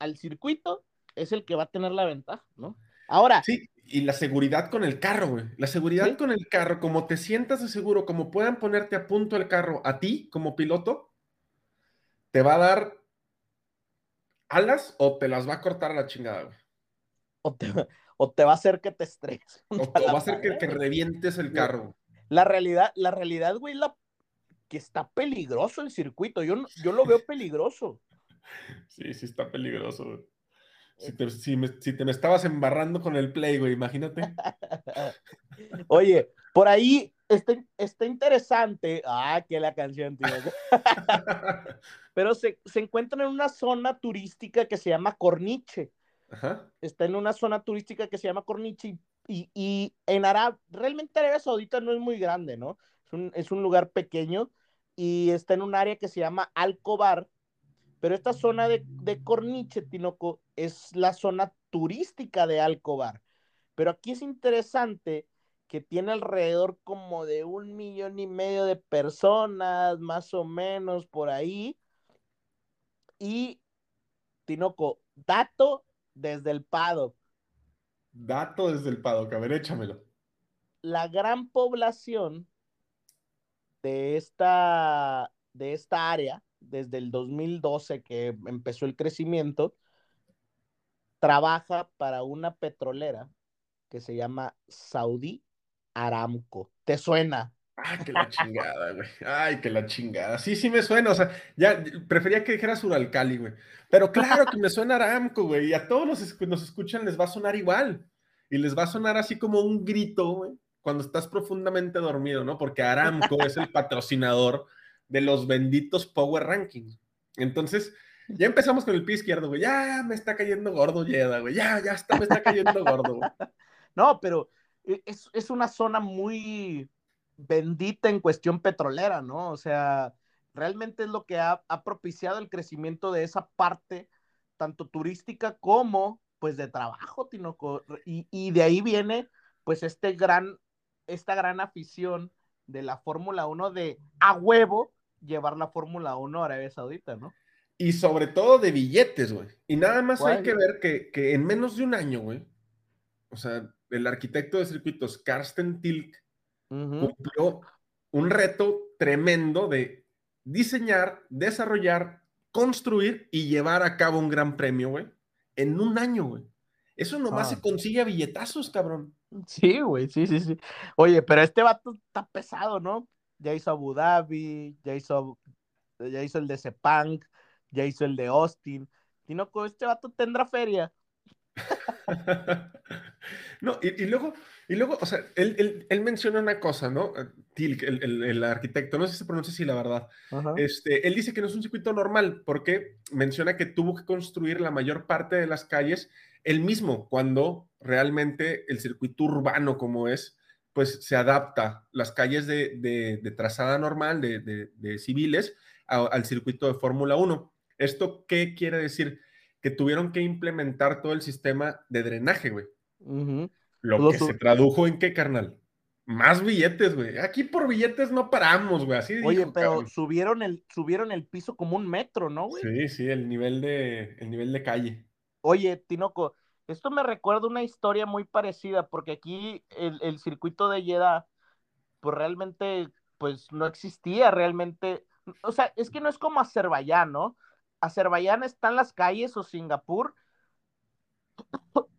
Speaker 4: al circuito es el que va a tener la ventaja, ¿no? Ahora,
Speaker 3: Sí, y la seguridad con el carro, güey. La seguridad
Speaker 4: Sí.
Speaker 3: con el carro, como te sientas de seguro, como puedan ponerte a punto el carro a ti como piloto, te va a dar alas o te las va a cortar a la chingada, güey.
Speaker 4: o te, o te va a hacer que te estreses.
Speaker 3: O,
Speaker 4: la
Speaker 3: va a hacer que, que revientes el carro.
Speaker 4: La realidad, la realidad, güey, la que está peligroso el circuito. Yo, yo lo veo peligroso.
Speaker 3: Sí, sí está peligroso, güey. Si te, si me, si te me estabas embarrando con el play, güey, imagínate.
Speaker 4: Oye, por ahí está, está interesante. Ah, que la canción, tío. Pero se, se encuentran en una zona turística que se llama Corniche.
Speaker 3: Ajá.
Speaker 4: Está en una zona turística que se llama Corniche y, y, en Arab, realmente Arabia Saudita no es muy grande, ¿no? Es un, es un lugar pequeño y está en un área que se llama Alcobar. Pero esta zona de, de Corniche, Tinoco, es la zona turística de Alcobar. Pero aquí es interesante que tiene alrededor como de un millón y medio de personas, más o menos por ahí. Y, Tinoco, dato desde el paddock.
Speaker 3: Dato desde el paddock, a ver, échamelo.
Speaker 4: La gran población de esta, de esta área, desde el 2012 que empezó el crecimiento, trabaja para una petrolera que se llama Saudi Aramco. ¿Te suena?
Speaker 3: Ay, que la chingada, güey. Ay, que la chingada. Sí, sí me suena. O sea, ya prefería que dijeras Uralcali, güey. Pero claro que me suena Aramco, güey. Y a todos los que nos escuchan les va a sonar igual. Y les va a sonar así como un grito, güey, cuando estás profundamente dormido, ¿no? Porque Aramco es el patrocinador de los benditos Power Rankings. Entonces, ya empezamos con el pie izquierdo, güey. Ya me está cayendo gordo, Yeda, güey. Ya, ya está, me está cayendo gordo.
Speaker 4: No, pero e, es, es una zona muy bendita en cuestión petrolera, ¿no? O sea, realmente es lo que ha, ha propiciado el crecimiento de esa parte, tanto turística como pues de trabajo, Tinoco. Y, y de ahí viene pues este gran, esta gran afición de la Fórmula 1 de a huevo llevar la Fórmula 1 a Arabia Saudita, ¿no?
Speaker 3: Y sobre todo de billetes, güey. Y nada más hay que ver que, que en menos de un año, güey, o sea, el arquitecto de circuitos, Karsten Tilk, cumplió un reto tremendo de diseñar, desarrollar, construir y llevar a cabo un gran premio, güey, en un año, güey. Eso nomás
Speaker 4: Ah.
Speaker 3: se consigue a billetazos, cabrón.
Speaker 4: Sí, güey, sí, sí, sí. Oye, pero este vato está pesado, ¿no? Ya hizo Abu Dhabi, ya hizo, ya hizo el de Sepang, ya hizo el de Austin. Tinoco, este vato tendrá feria.
Speaker 3: No, y, y luego, y luego, o sea, él, él- él menciona una cosa, ¿no? Tilk, el, el- el arquitecto, no sé si se pronuncia así, la verdad. Este, él dice que no es un circuito normal porque menciona que tuvo que construir la mayor parte de las calles él mismo, cuando realmente el circuito urbano como es, pues se adapta las calles de, de- de trazada normal, de, civiles, a- al circuito de Fórmula 1. ¿Esto qué quiere decir? Que tuvieron que implementar todo el sistema de drenaje, güey. Lo que se tradujo en qué, carnal? Más billetes, güey. Aquí por billetes no paramos, güey. Así
Speaker 4: Oye,
Speaker 3: dijo,
Speaker 4: pero
Speaker 3: cabrón.
Speaker 4: subieron el, subieron el piso como un metro, ¿no, güey?
Speaker 3: Sí, sí, el nivel de, el nivel de calle.
Speaker 4: Oye, Tinoco, esto me recuerda una historia muy parecida, porque aquí el, el circuito de Jeddah, pues realmente, pues no existía realmente. O sea, es que no es como Azerbaiyán, ¿no? Azerbaiyán está en las calles o Singapur,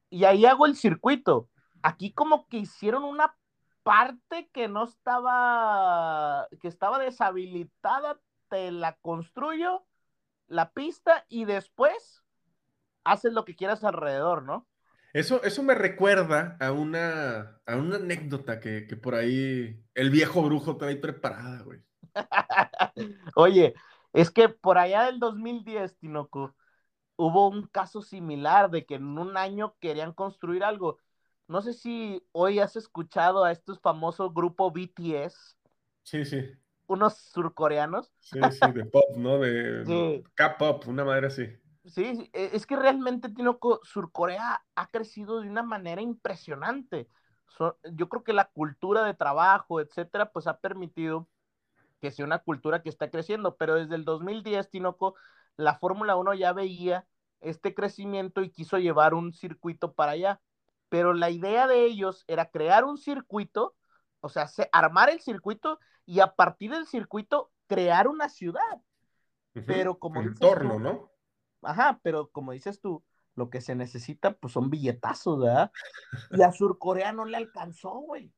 Speaker 4: y ahí hago el circuito. Aquí como que hicieron una parte que no estaba, que estaba deshabilitada, te la construyo, la pista, y después haces lo que quieras alrededor, ¿no?
Speaker 3: Eso, eso me recuerda a una, a una anécdota que, que por ahí el viejo brujo trae preparada, güey.
Speaker 4: Oye, es que por allá del 2010, Tinoco, hubo un caso similar de que en un año querían construir algo. no sé si hoy has escuchado a estos famosos grupos BTS,
Speaker 3: Sí, sí.
Speaker 4: unos surcoreanos.
Speaker 3: Sí, sí, de pop, ¿no? De
Speaker 4: Sí.
Speaker 3: K-pop, una madre así.
Speaker 4: Sí, e- es que realmente Tinoco, Surcorea ha crecido de una manera impresionante. So- yo creo que la cultura de trabajo, etcétera, pues ha permitido que sea una cultura que está creciendo, pero desde el 2010, Tinoco, la Fórmula 1 ya veía este crecimiento y quiso llevar un circuito para allá. Pero la idea de ellos era crear un circuito, o sea, se- armar el circuito y a partir del circuito crear una ciudad. Pero como dices
Speaker 3: Entorno, ¿no?
Speaker 4: Ajá, pero como dices tú, lo que se necesita pues son billetazos, ¿verdad? Y a Surcorea no le alcanzó, güey.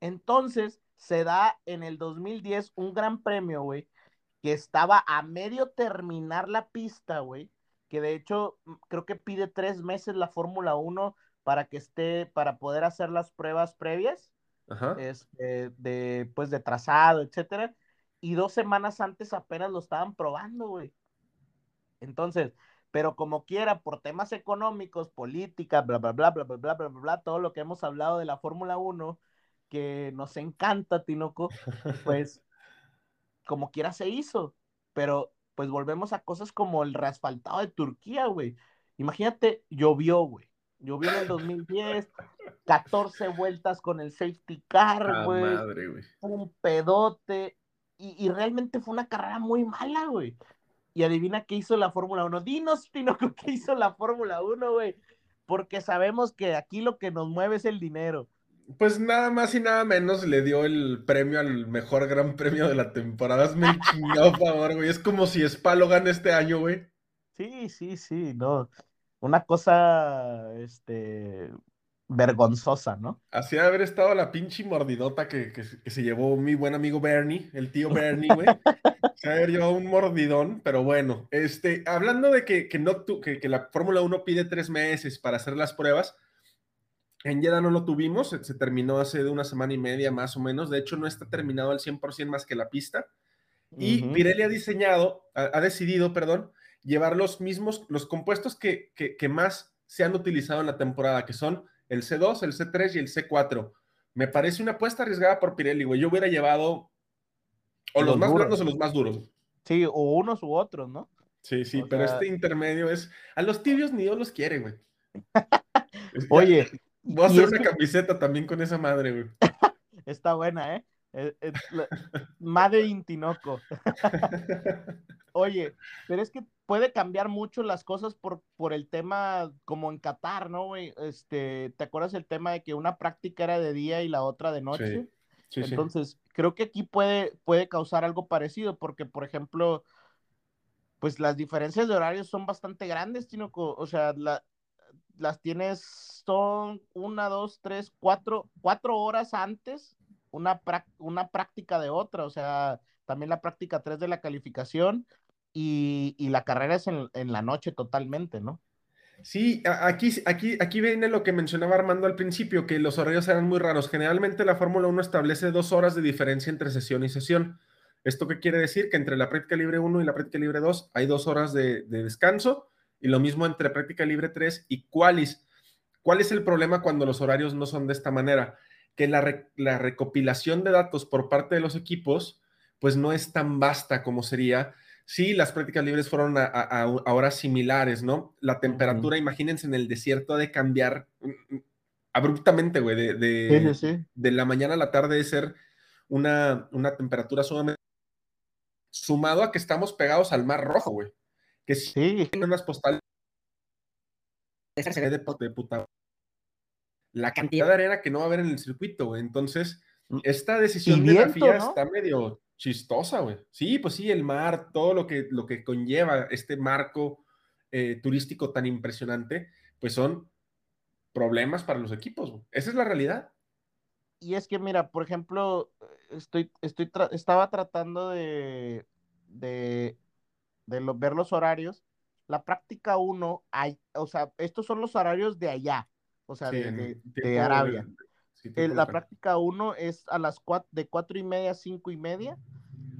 Speaker 4: Entonces se da en el 2010 un gran premio, güey, que estaba a medio terminar la pista, güey, que de hecho mm, creo que pide tres meses la Fórmula 1 para que esté, para poder hacer las pruebas previas,
Speaker 3: Ajá.
Speaker 4: este, de, pues de trazado, etcétera, y dos semanas antes apenas lo estaban probando, güey. Entonces, pero como quiera, por temas económicos, política, bla, bla, bla, bla, bla, bla, bla, bla, bla, todo lo que hemos hablado de la Fórmula 1, que nos encanta, Tinoco, pues como quiera se hizo. Pero pues volvemos a cosas como el reasfaltado de Turquía, güey. Imagínate, llovió, güey. Llovió en el 2010, 14 vueltas con el safety car,
Speaker 3: Ah,
Speaker 4: güey
Speaker 3: madre, güey.
Speaker 4: un pedote. Y, y realmente fue una carrera muy mala, güey. Y adivina qué hizo la Fórmula 1. Dinos, Tinoco, qué hizo la Fórmula 1, güey. Porque sabemos que aquí lo que nos mueve es el dinero.
Speaker 3: Pues nada más y nada menos le dio el premio al mejor gran premio de la temporada. Hazme el chingado favor, güey. Es como si Spa lo gana este año, güey.
Speaker 4: Sí, sí, sí, no. Una cosa, este, vergonzosa, ¿no?
Speaker 3: Así de haber estado la pinche mordidota que, que se- que se llevó mi buen amigo Bernie, el tío Bernie, güey. Se haber llevado un mordidón, pero bueno. Este, hablando de que, que no tu- que, que la Fórmula 1 pide tres meses para hacer las pruebas, en Jeddah no lo tuvimos, se, se terminó hace de una semana y media más o menos. De hecho, no está terminado al 100% más que la pista. Y. Pirelli ha diseñado, ha, ha decidido, perdón, llevar los mismos, los compuestos que, que, que más se han utilizado en la temporada, que son el C2, el C3 y el C4. Me parece una apuesta arriesgada por Pirelli, güey. Yo hubiera llevado o los,
Speaker 4: Los
Speaker 3: más
Speaker 4: duros.
Speaker 3: blandos o los más duros.
Speaker 4: Sí, o unos u otros, ¿no?
Speaker 3: Sí, sí,
Speaker 4: O
Speaker 3: pero
Speaker 4: sea-
Speaker 3: este intermedio es. A los tibios ni Dios los quiere, güey.
Speaker 4: Oye,
Speaker 3: voy a hacer una
Speaker 4: que-
Speaker 3: camiseta también con esa madre, güey.
Speaker 4: está buena, ¿eh? Eh, eh, Madre Intinoco. Oye, pero es que puede cambiar mucho las cosas por, por el tema como en Qatar, ¿no, güey? Este, ¿te acuerdas el tema de que una práctica era de día y la otra de noche?
Speaker 3: Sí, sí.
Speaker 4: Entonces, creo que aquí puede, puede causar algo parecido, porque, por ejemplo, pues las diferencias de horarios son bastante grandes, Tinoco. O sea, la- las tienes, son una, dos, tres, cuatro, cuatro horas antes una, prac- una práctica de otra. O sea, también la práctica tres de la calificación y, la carrera es en, la noche totalmente, ¿no?
Speaker 3: Sí, aquí, aquí, aquí viene lo que mencionaba Armando al principio, que los horarios eran muy raros. Generalmente la Fórmula 1 establece dos horas de diferencia entre sesión y sesión. ¿Esto qué quiere decir? Que entre la práctica libre 1 y la práctica libre 2 hay dos horas de, de descanso y lo mismo entre práctica libre 3 y. ¿Cuál es el problema cuando los horarios no son de esta manera? Que la, la recopilación de datos por parte de los equipos pues no es tan vasta como sería Sí, las prácticas libres fueron a, a- a horas similares, ¿no? La temperatura, imagínense, en el desierto ha de cambiar mm, mm, abruptamente, güey, de, de-
Speaker 4: sí.
Speaker 3: de la mañana a la tarde de ser una, una temperatura sumamente... Sumado a que estamos pegados al Mar Rojo, güey. Que sí,
Speaker 4: Sí,
Speaker 3: tiene unas postales de, de puta... La cantidad de arena que no va a haber en el circuito, güey. Entonces,
Speaker 4: Mm.
Speaker 3: esta decisión de FIA
Speaker 4: ¿no?
Speaker 3: está medio chistosa, güey. Sí, pues sí, el mar, todo lo que, lo que conlleva este marco eh, turístico tan impresionante, pues son problemas para los equipos, güey. Esa es la realidad.
Speaker 4: y es que mira, por ejemplo, estoy, estoy tra- estaba tratando de, de, de lo- ver los horarios. La práctica 1, hay, o sea, estos son los horarios de allá, o sea,
Speaker 3: Sí,
Speaker 4: de,
Speaker 3: en
Speaker 4: de-
Speaker 3: tiempo
Speaker 4: de Arabia.
Speaker 3: Sí,
Speaker 4: El-
Speaker 3: tiempo
Speaker 4: la práctica 1 es a las 4, de 4 y media a 5 y media.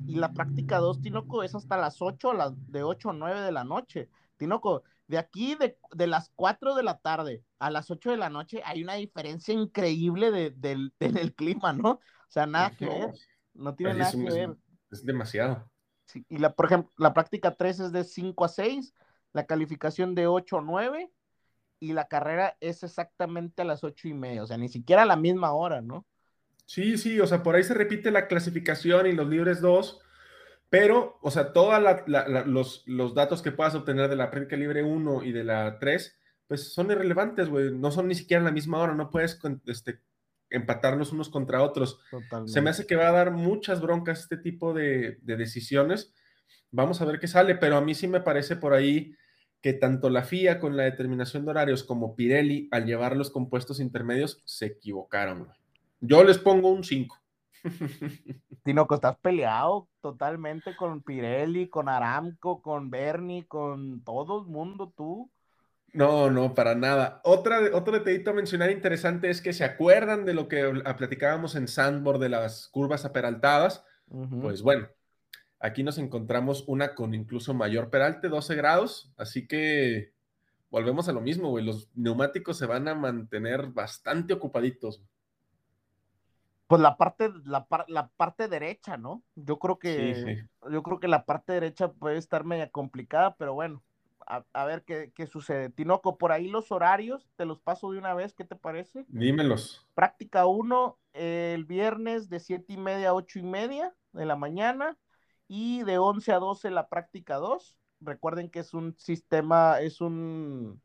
Speaker 4: Y la práctica 2, Tinoco, es hasta las 8, a las, de 8 a 9 de la noche. Tinoco, de aquí, de, de, las 4 de la tarde a las 8 de la noche, hay una diferencia increíble de, del, del clima, ¿no? O sea, nada que ver. No tiene nada que ver.
Speaker 3: Es, demasiado.
Speaker 4: Sí, y la, por ejemplo, la práctica 3 es de 5 a 6, la calificación de 8 a 9, y la carrera es exactamente a las 8 y media, o sea, ni siquiera a la misma hora, ¿no?
Speaker 3: Sí, sí, o sea, por ahí se repite la clasificación y los libres 2 pero, o sea, todos los, los, datos que puedas obtener de la práctica libre 1 y de la 3, pues son irrelevantes, güey. No son ni siquiera en la misma hora, no puedes este, empatarlos unos contra otros. Se me hace que va a dar muchas broncas este tipo de, de, decisiones. Vamos a ver qué sale, pero a mí sí me parece por ahí que tanto la FIA con la determinación de horarios como Pirelli al llevar los compuestos intermedios se equivocaron. Güey. Yo les pongo un 5.
Speaker 4: Tinoco, estás peleado totalmente con Pirelli, con Aramco, con Bernie, con todo el mundo, tú.
Speaker 3: No, no, para nada. Otra, otro detallito a mencionar interesante es que se acuerdan de lo que platicábamos en Sandboard de las curvas aperaltadas. Pues bueno, aquí nos encontramos una con incluso mayor peralte, 12 grados, así que volvemos a lo mismo, güey. Los neumáticos se van a mantener bastante ocupaditos
Speaker 4: pues la parte, la, la, parte derecha, ¿no? Yo creo que yo creo que la parte derecha puede estar media complicada, pero bueno, a, ver qué, qué, sucede. Tinoco, por ahí los horarios, te los paso de una vez, ¿qué te parece?
Speaker 3: Dímelos.
Speaker 4: Práctica 1, el viernes de 7 y media a 8 y media de la mañana, y de 11 a 12 la práctica 2. Recuerden que es un sistema, es un,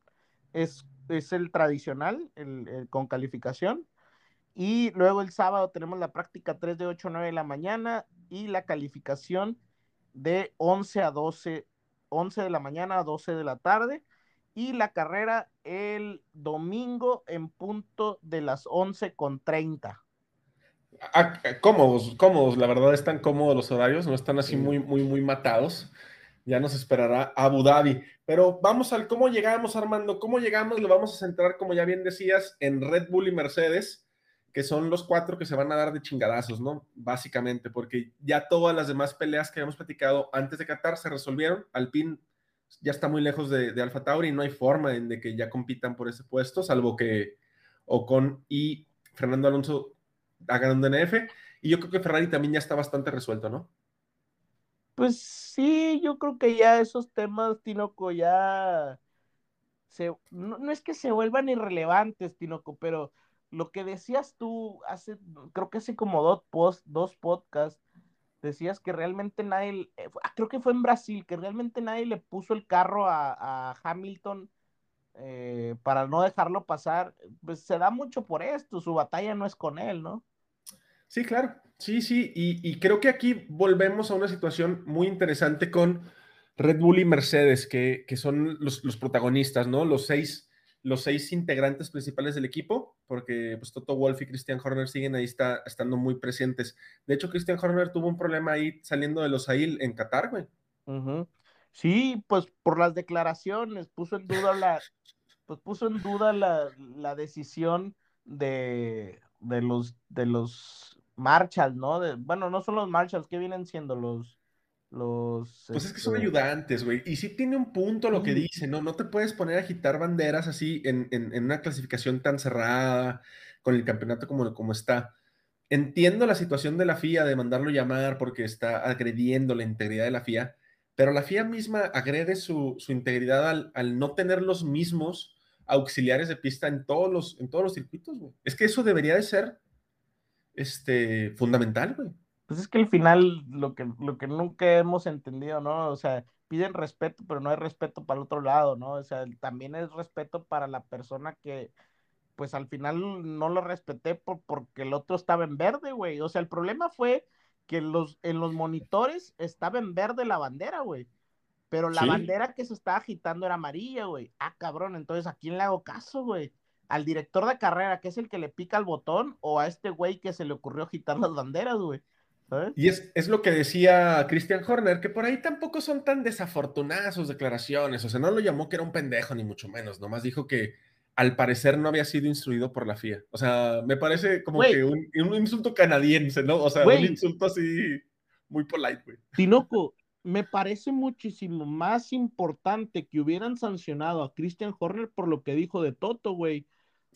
Speaker 4: es, es el tradicional, el con calificación y luego el sábado tenemos la práctica 3 de 8 a 9 de la mañana y la calificación de 11 a 12, 11 de la mañana a 12 de la tarde. Y la carrera el domingo en punto de las 11 con 30.
Speaker 3: Ah, cómodos, cómodos, la verdad están cómodos los horarios, no están así muy, muy, muy matados. Ya nos esperará Abu Dhabi. Pero vamos al cómo llegamos, Armando. ¿Cómo llegamos? Lo vamos a centrar, como ya bien decías, en Red Bull y Mercedes que son los cuatro que se van a dar de chingadazos, ¿no? Básicamente, porque ya todas las demás peleas que habíamos platicado antes de Qatar se resolvieron. Alpine ya está muy lejos de, de Alfa Tauri y no hay forma de que ya compitan por ese puesto, salvo que Ocon y Fernando Alonso hagan un DNF. Y yo creo que Ferrari también ya está bastante resuelto, ¿no?
Speaker 4: Pues sí, yo creo que ya esos temas, Tinoco, ya se, no, no es que se vuelvan irrelevantes, Tinoco, pero lo que decías tú hace, creo que hace como dos, post, dos podcasts, decías que realmente nadie, eh, ah, creo que fue en Brasil, que realmente nadie le puso el carro a, Hamilton eh, para no dejarlo pasar, pues se da mucho por esto, su batalla no es con él, ¿no?
Speaker 3: Sí, claro, sí, sí, y, creo que aquí volvemos a una situación muy interesante con Red Bull y Mercedes, que, son los, los protagonistas, ¿no? Los seis los seis integrantes principales del equipo, porque pues Toto Wolf y Christian Horner siguen ahí está, estando muy presentes. De hecho, Christian Horner tuvo un problema ahí saliendo de los AIL en Qatar, güey.
Speaker 4: Sí, pues por las declaraciones, puso en duda la, pues puso en duda la, decisión de, de los de los Marshalls, ¿no? De, bueno, no son los Marshalls, ¿qué vienen siendo los los,
Speaker 3: pues es que son este ayudantes, güey. Y sí tiene un punto lo que dice, ¿no? No te puedes poner a agitar banderas así en, una clasificación tan cerrada, con el campeonato como, como está. Entiendo la situación de la FIA de mandarlo llamar porque está agrediendo la integridad de la FIA, pero la FIA misma agrede su, integridad al, no tener los mismos auxiliares de pista en todos los, en todos los circuitos, güey. Es que eso debería de ser este, fundamental, güey.
Speaker 4: Pues es que al final lo que, lo que nunca hemos entendido, ¿no? O sea, piden respeto, pero no hay respeto para el otro lado, ¿no? O sea, también es respeto para la persona que, pues al final no lo respeté por, porque el otro estaba en verde, güey. O sea, el problema fue que los, en los monitores estaba en verde la bandera, güey. Pero la bandera que se estaba agitando era amarilla, güey. Ah, cabrón, entonces ¿a quién le hago caso, güey? ¿Al director de carrera, que es el que le pica el botón, o a este güey que se le ocurrió agitar las banderas, güey?
Speaker 3: Y es, lo que decía Christian Horner, que por ahí tampoco son tan desafortunadas sus declaraciones. O sea, no lo llamó que era un pendejo, ni mucho menos. Nomás dijo que al parecer no había sido instruido por la FIA. O sea, me parece como que un, insulto canadiense, ¿no? O sea, un insulto así muy polite, güey.
Speaker 4: Tinoco, me parece muchísimo más importante que hubieran sancionado a Christian Horner por lo que dijo de Toto, güey.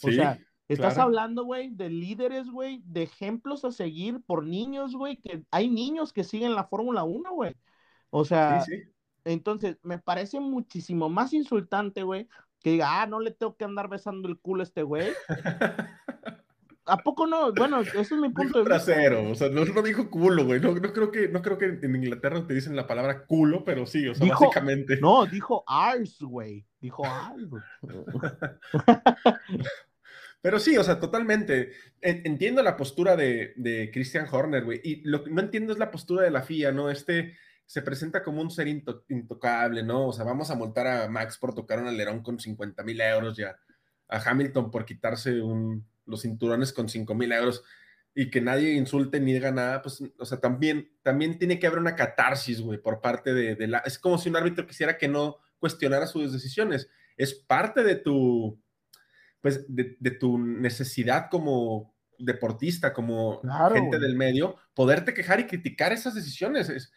Speaker 4: O
Speaker 3: Sí,
Speaker 4: sea, estás
Speaker 3: claro.
Speaker 4: hablando, güey, de líderes, güey, de ejemplos a seguir por niños, güey, que hay niños que siguen la Fórmula 1, güey. O sea,
Speaker 3: Sí, sí.
Speaker 4: entonces me parece muchísimo más insultante, güey, que diga, ah, no le tengo que andar besando el culo a este güey. ¿A poco no? Bueno, ese es mi punto
Speaker 3: Dijo
Speaker 4: de vista.
Speaker 3: trasero, o sea, no, no dijo culo, güey. No, no creo que, no creo que en Inglaterra te dicen la palabra culo, pero sí, o sea,
Speaker 4: Dijo-
Speaker 3: básicamente.
Speaker 4: No, dijo Ars, güey. Dijo Ars.
Speaker 3: Pero sí, o sea, totalmente. En- Entiendo la postura de, Christian Horner, güey. Y lo que no entiendo es la postura de la FIA, ¿no? Este se presenta como un ser into- intocable, ¿no? O sea, vamos a multar a Max por tocar un alerón con 50 mil euros ya. A Hamilton por quitarse los cinturones con 5 mil euros y que nadie insulte ni diga nada, pues, o sea, también, también tiene que haber una catarsis, güey, por parte de, de la... Es como si un árbitro quisiera que no cuestionara sus decisiones. Es parte de tu, pues, de, de tu necesidad como deportista, como
Speaker 4: Claro,
Speaker 3: gente
Speaker 4: güey.
Speaker 3: del medio, poderte quejar y criticar esas decisiones. Es,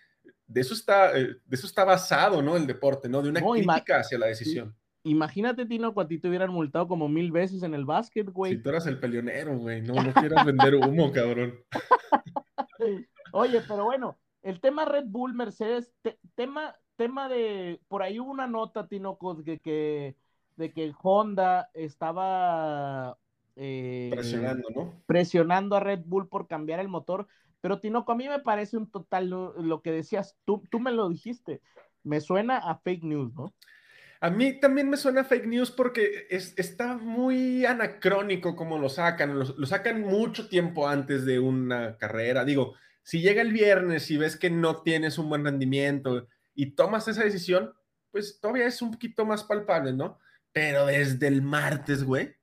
Speaker 3: de, eso está, eh, de eso está basado, ¿no? El deporte, ¿no? De una
Speaker 4: No,
Speaker 3: crítica hacia la decisión.
Speaker 4: Imagínate, Tino, que a ti te hubieran multado como mil veces en el básquet, güey.
Speaker 3: Si tú eras el peleonero, güey, no, no quieras vender humo, cabrón.
Speaker 4: Oye, pero bueno, el tema Red Bull, Mercedes, te- tema, tema de, por ahí hubo una nota, Tinoco, de que, de que Honda estaba eh,
Speaker 3: Presionando, ¿no?
Speaker 4: presionando a Red Bull por cambiar el motor, pero Tinoco, a mí me parece un total, lo, lo que decías, tú, tú me lo dijiste, me suena a fake news, ¿no?
Speaker 3: A mí también me suena fake news porque es, está muy anacrónico como lo sacan. Lo, lo sacan mucho tiempo antes de una carrera. Digo, si llega el viernes y ves que no tienes un buen rendimiento y tomas esa decisión, pues todavía es un poquito más palpable, ¿no? Pero desde el martes, güey,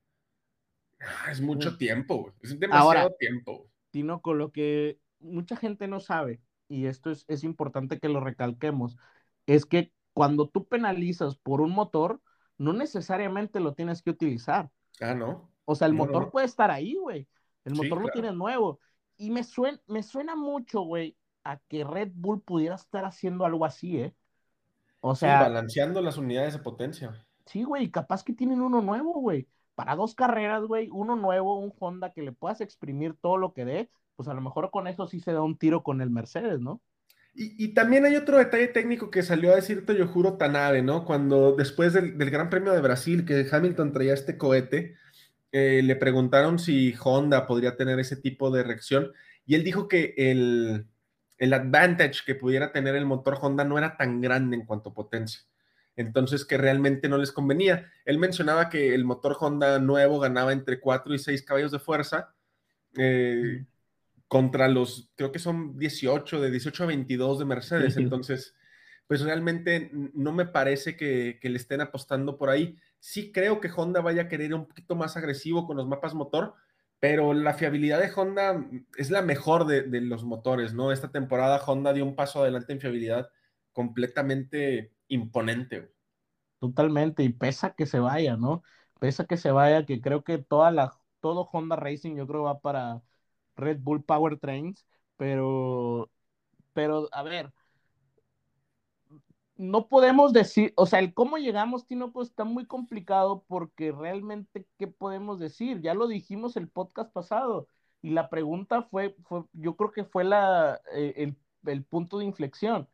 Speaker 3: ah, es mucho tiempo, güey. Es demasiado
Speaker 4: Ahora-
Speaker 3: tiempo. güey.
Speaker 4: Tinoco, lo que mucha gente no sabe, y esto es, es importante que lo recalquemos, es que cuando tú penalizas por un motor, no necesariamente lo tienes que utilizar.
Speaker 3: Ah, ¿no?
Speaker 4: O sea, el
Speaker 3: No,
Speaker 4: motor
Speaker 3: no.
Speaker 4: puede estar ahí, güey. El
Speaker 3: Sí,
Speaker 4: motor lo
Speaker 3: claro.
Speaker 4: tienes nuevo. Y me suena, me suena mucho, güey, a que Red Bull pudiera estar haciendo algo así, ¿eh? O
Speaker 3: Sí,
Speaker 4: sea,
Speaker 3: balanceando las unidades de potencia.
Speaker 4: Sí, güey, capaz que tienen uno nuevo, güey. Para dos carreras, güey, uno nuevo, un Honda que le puedas exprimir todo lo que dé, pues a lo mejor con eso sí se da un tiro con el Mercedes, ¿no?
Speaker 3: Y, también hay otro detalle técnico que salió a decir Toyohuro Tanabe, ¿no? Cuando después del, del Gran Premio de Brasil, que Hamilton traía este cohete, eh, le preguntaron si Honda podría tener ese tipo de reacción y él dijo que el, el advantage que pudiera tener el motor Honda no era tan grande en cuanto a potencia. Entonces que realmente no les convenía. Él mencionaba que el motor Honda nuevo ganaba entre 4 y 6 caballos de fuerza. eh, contra los, creo que son 18, de 18 a 22 de Mercedes. Entonces, pues realmente no me parece que, que, le estén apostando por ahí. Sí creo que Honda vaya a querer ir un poquito más agresivo con los mapas motor, pero la fiabilidad de Honda es la mejor de, de los motores, ¿no? Esta temporada Honda dio un paso adelante en fiabilidad completamente imponente.
Speaker 4: Totalmente, y pesa que se vaya, ¿no? Pesa que se vaya, que creo que toda la, todo Honda Racing yo creo va para Red Bull Powertrains, pero, pero, a ver, no podemos decir, o sea, el cómo llegamos, Tino, pues está muy complicado porque realmente, ¿qué podemos decir? Ya lo dijimos el podcast pasado y la pregunta fue, fue yo creo que fue la, eh, el, el punto de inflexión.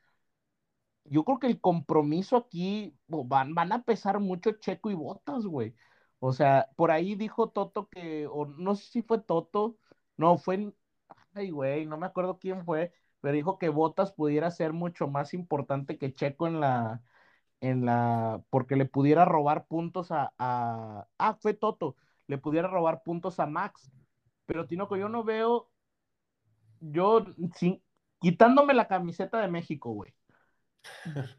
Speaker 4: Yo creo que el compromiso aquí van, van a pesar mucho Checo y Botas, güey. O sea, por ahí dijo Toto que, o no sé si fue Toto, no, fue, ay, güey, no me acuerdo quién fue, pero dijo que Botas pudiera ser mucho más importante que Checo en la, en la, porque le pudiera robar puntos a, a, ah, fue Toto, le pudiera robar puntos a Max. Pero Tinoco, yo no veo, yo, sin, quitándome la camiseta de México, güey.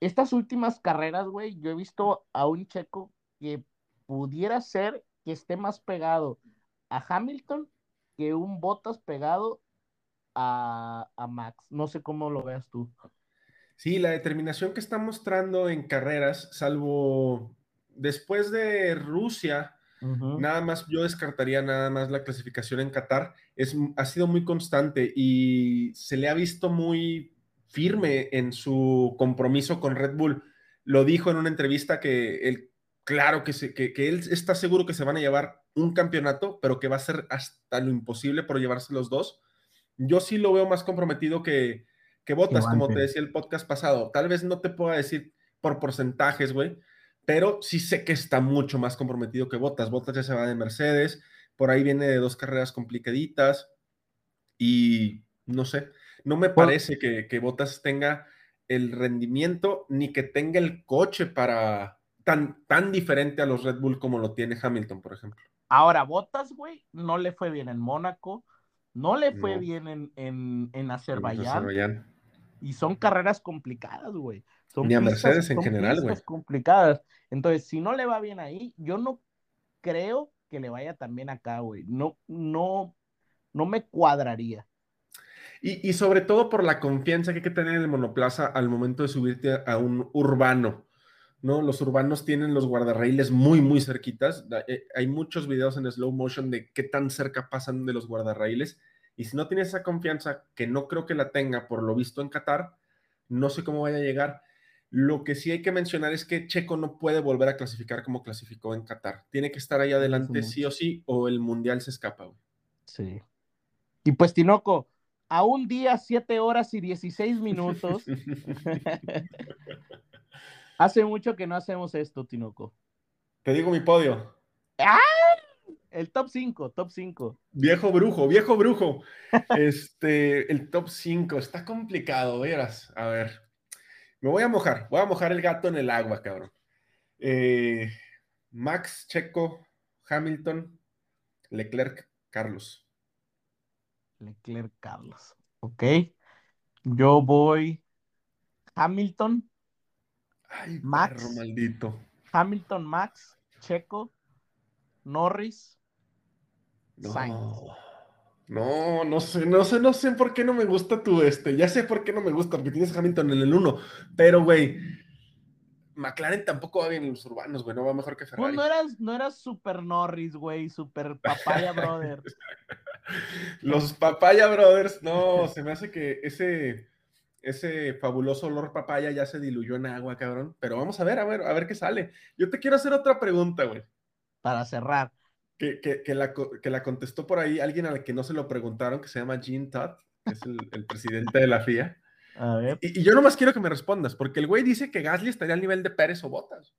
Speaker 4: Estas últimas carreras, güey, yo he visto a un Checo que pudiera ser que esté más pegado a Hamilton que un Bottas pegado a, a, Max. No sé cómo lo veas tú.
Speaker 3: Sí, la determinación que está mostrando en carreras, salvo después de Rusia, uh -huh. nada más yo descartaría nada más la clasificación en Qatar, es, ha sido muy constante y se le ha visto muy firme en su compromiso con Red Bull. Lo dijo en una entrevista que él, claro que, se, que, que él está seguro que se van a llevar un campeonato, pero que va a ser hasta lo imposible por llevarse los dos. Yo sí lo veo más comprometido que, que Botas, como te decía el podcast pasado. Tal vez no te pueda decir por porcentajes, güey, pero sí sé que está mucho más comprometido que Botas. Botas ya se va de Mercedes, por ahí viene de dos carreras complicaditas y no sé, no me parece que, que Botas tenga el rendimiento ni que tenga el coche para tan, tan diferente a los Red Bull como lo tiene Hamilton, por ejemplo.
Speaker 4: Ahora, Botas, güey, no le fue bien en Mónaco, no le fue bien en, en, en Azerbaiyán. Y son carreras complicadas, güey. Son
Speaker 3: Ni a Mercedes en general, güey.
Speaker 4: complicadas. Entonces, si no le va bien ahí, yo no creo que le vaya también acá, güey. No, no, no me cuadraría.
Speaker 3: Y, y, sobre todo por la confianza que hay que tener en el monoplaza al momento de subirte a un urbano, ¿no? Los urbanos tienen los guardarraíles muy, muy cerquitas. Eh, hay muchos videos en slow motion de qué tan cerca pasan de los guardarraíles. Y si no tienes esa confianza, que no creo que la tenga por lo visto en Qatar, no sé cómo vaya a llegar. Lo que sí hay que mencionar es que Checo no puede volver a clasificar como clasificó en Qatar. Tiene que estar ahí adelante sí o sí o el Mundial se escapa.
Speaker 4: Sí. Y pues Tinoco, a un día, siete horas y 16 minutos. Hace mucho que no hacemos esto, Tinoco.
Speaker 3: Te digo mi podio.
Speaker 4: ¡Ah! El top 5, top 5.
Speaker 3: Viejo brujo, viejo brujo. este, el top 5 está complicado, verás. A ver. Me voy a mojar, voy a mojar el gato en el agua, cabrón. Eh, Max, Checo, Hamilton, Leclerc, Carlos.
Speaker 4: Leclerc, Carlos. Ok. Yo voy Hamilton.
Speaker 3: Ay, Max. Perro maldito.
Speaker 4: Hamilton, Max, Checo, Norris,
Speaker 3: Sainz. No, no sé, no sé, no sé por qué no me gusta tu este. Ya sé por qué no me gusta, porque tienes Hamilton en el 1. Pero, güey, McLaren tampoco va bien en los urbanos, güey. No va mejor que Ferrari.
Speaker 4: no eras, no eras super Norris, güey, super Papaya Brothers.
Speaker 3: los Papaya Brothers, no, se me hace que ese, ese fabuloso olor papaya ya se diluyó en agua, cabrón. Pero vamos a ver, a ver, a ver qué sale. Yo te quiero hacer otra pregunta, güey.
Speaker 4: Para cerrar
Speaker 3: que, que, la, que, la, contestó por ahí alguien al que no se lo preguntaron, que se llama Gene Todd, que es el, presidente de la FIA.
Speaker 4: A ver.
Speaker 3: Y, y, yo nomás quiero que me respondas, porque el güey dice que Gasly estaría al nivel de Pérez o Botas.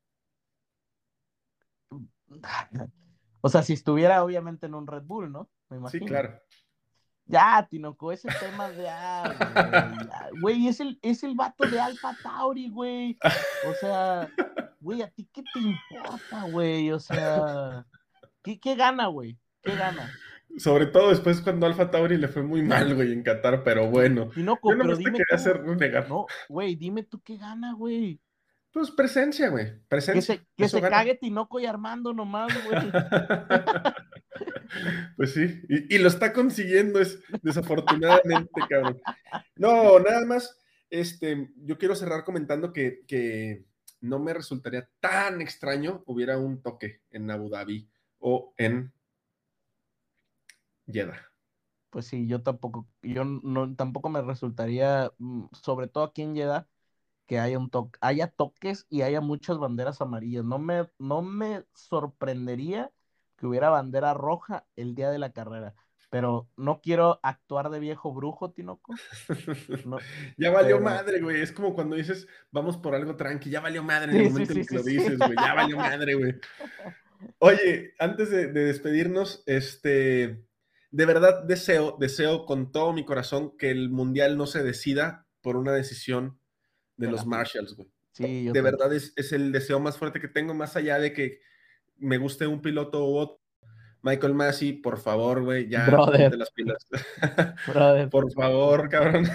Speaker 4: O sea, si estuviera obviamente en un Red Bull, ¿no?
Speaker 3: Me imagino. Sí, claro.
Speaker 4: Ya, Tinoco, ese tema de ah, güey, es el, es el vato de Alfa Tauri, güey. O sea, güey, ¿a ti qué te importa, güey? O sea, ¿Qué, gana, güey? ¿Qué gana?
Speaker 3: Sobre todo después cuando Alfa Tauri le fue muy mal, güey, en Qatar, pero bueno.
Speaker 4: No, Yo no pero dime quería hacer negar. No, güey, dime tú qué gana, güey.
Speaker 3: Pues presencia, güey. Presencia.
Speaker 4: Que se, que se cague Tinoco y Armando nomás, güey.
Speaker 3: pues sí, y, lo está consiguiendo, es desafortunadamente, cabrón. No, nada más, este, yo quiero cerrar comentando que, que no me resultaría tan extraño hubiera un toque en Abu Dhabi o en Jeddah.
Speaker 4: Pues sí, yo tampoco, yo no, tampoco me resultaría, mm, sobre todo aquí en Jeddah, que haya un toque, haya toques y haya muchas banderas amarillas. No me, no me sorprendería que hubiera bandera roja el día de la carrera. Pero no quiero actuar de viejo brujo, Tinoco.
Speaker 3: ya valió madre, güey. Es como cuando dices, vamos por algo tranqui, ya valió madre en el momento en que lo dices, güey. Ya valió madre, güey. Oye, antes de, despedirnos, este, de verdad deseo, deseo con todo mi corazón que el mundial no se decida por una decisión de, los Marshalls, güey.
Speaker 4: Sí,
Speaker 3: de verdad es, el deseo más fuerte que tengo, más allá de que me guste un piloto u otro. Michael Massey, por favor, güey, ya
Speaker 4: de
Speaker 3: las pilas. por favor, cabrón.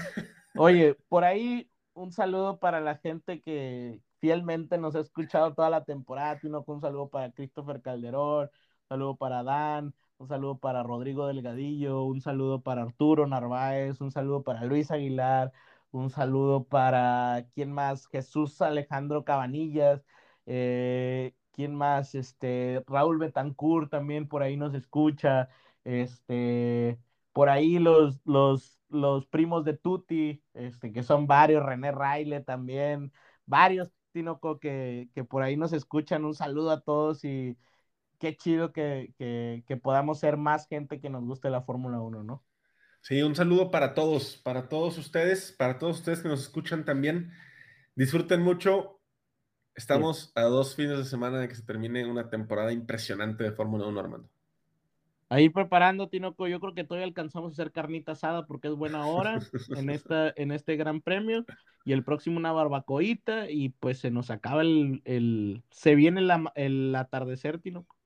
Speaker 4: Oye, por ahí un saludo para la gente que, fielmente nos ha escuchado toda la temporada. Un saludo para Christopher Calderón, un saludo para Dan, un saludo para Rodrigo Delgadillo, un saludo para Arturo Narváez, un saludo para Luis Aguilar, un saludo para, ¿quién más? Jesús Alejandro Cabanillas, eh, ¿quién más? Este, Raúl Betancourt también por ahí nos escucha, este, por ahí los, los, los primos de Tuti, este, que son varios, René Raile también, varios Tinoco que, que por ahí nos escuchan. Un saludo a todos y qué chido que, que, que podamos ser más gente que nos guste la Fórmula 1, ¿no?
Speaker 3: Sí, un saludo para todos, para todos ustedes, para todos ustedes que nos escuchan también. Disfruten mucho. Estamos a dos fines de semana de que se termine una temporada impresionante de Fórmula 1, Armando.
Speaker 4: Ahí preparando, Tinoco, yo creo que todavía alcanzamos a hacer carnita asada porque es buena hora en, esta, en este gran premio. Y el próximo una barbacoita y pues se nos acaba el, el se viene la, el atardecer, Tinoco.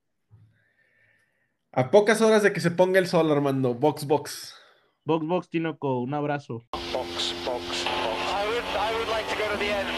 Speaker 3: A pocas horas de que se ponga el sol, Armando. Box, box.
Speaker 4: Box, box, Tinoco, un abrazo.
Speaker 5: Box, box, box. I would, I would like to go to the end.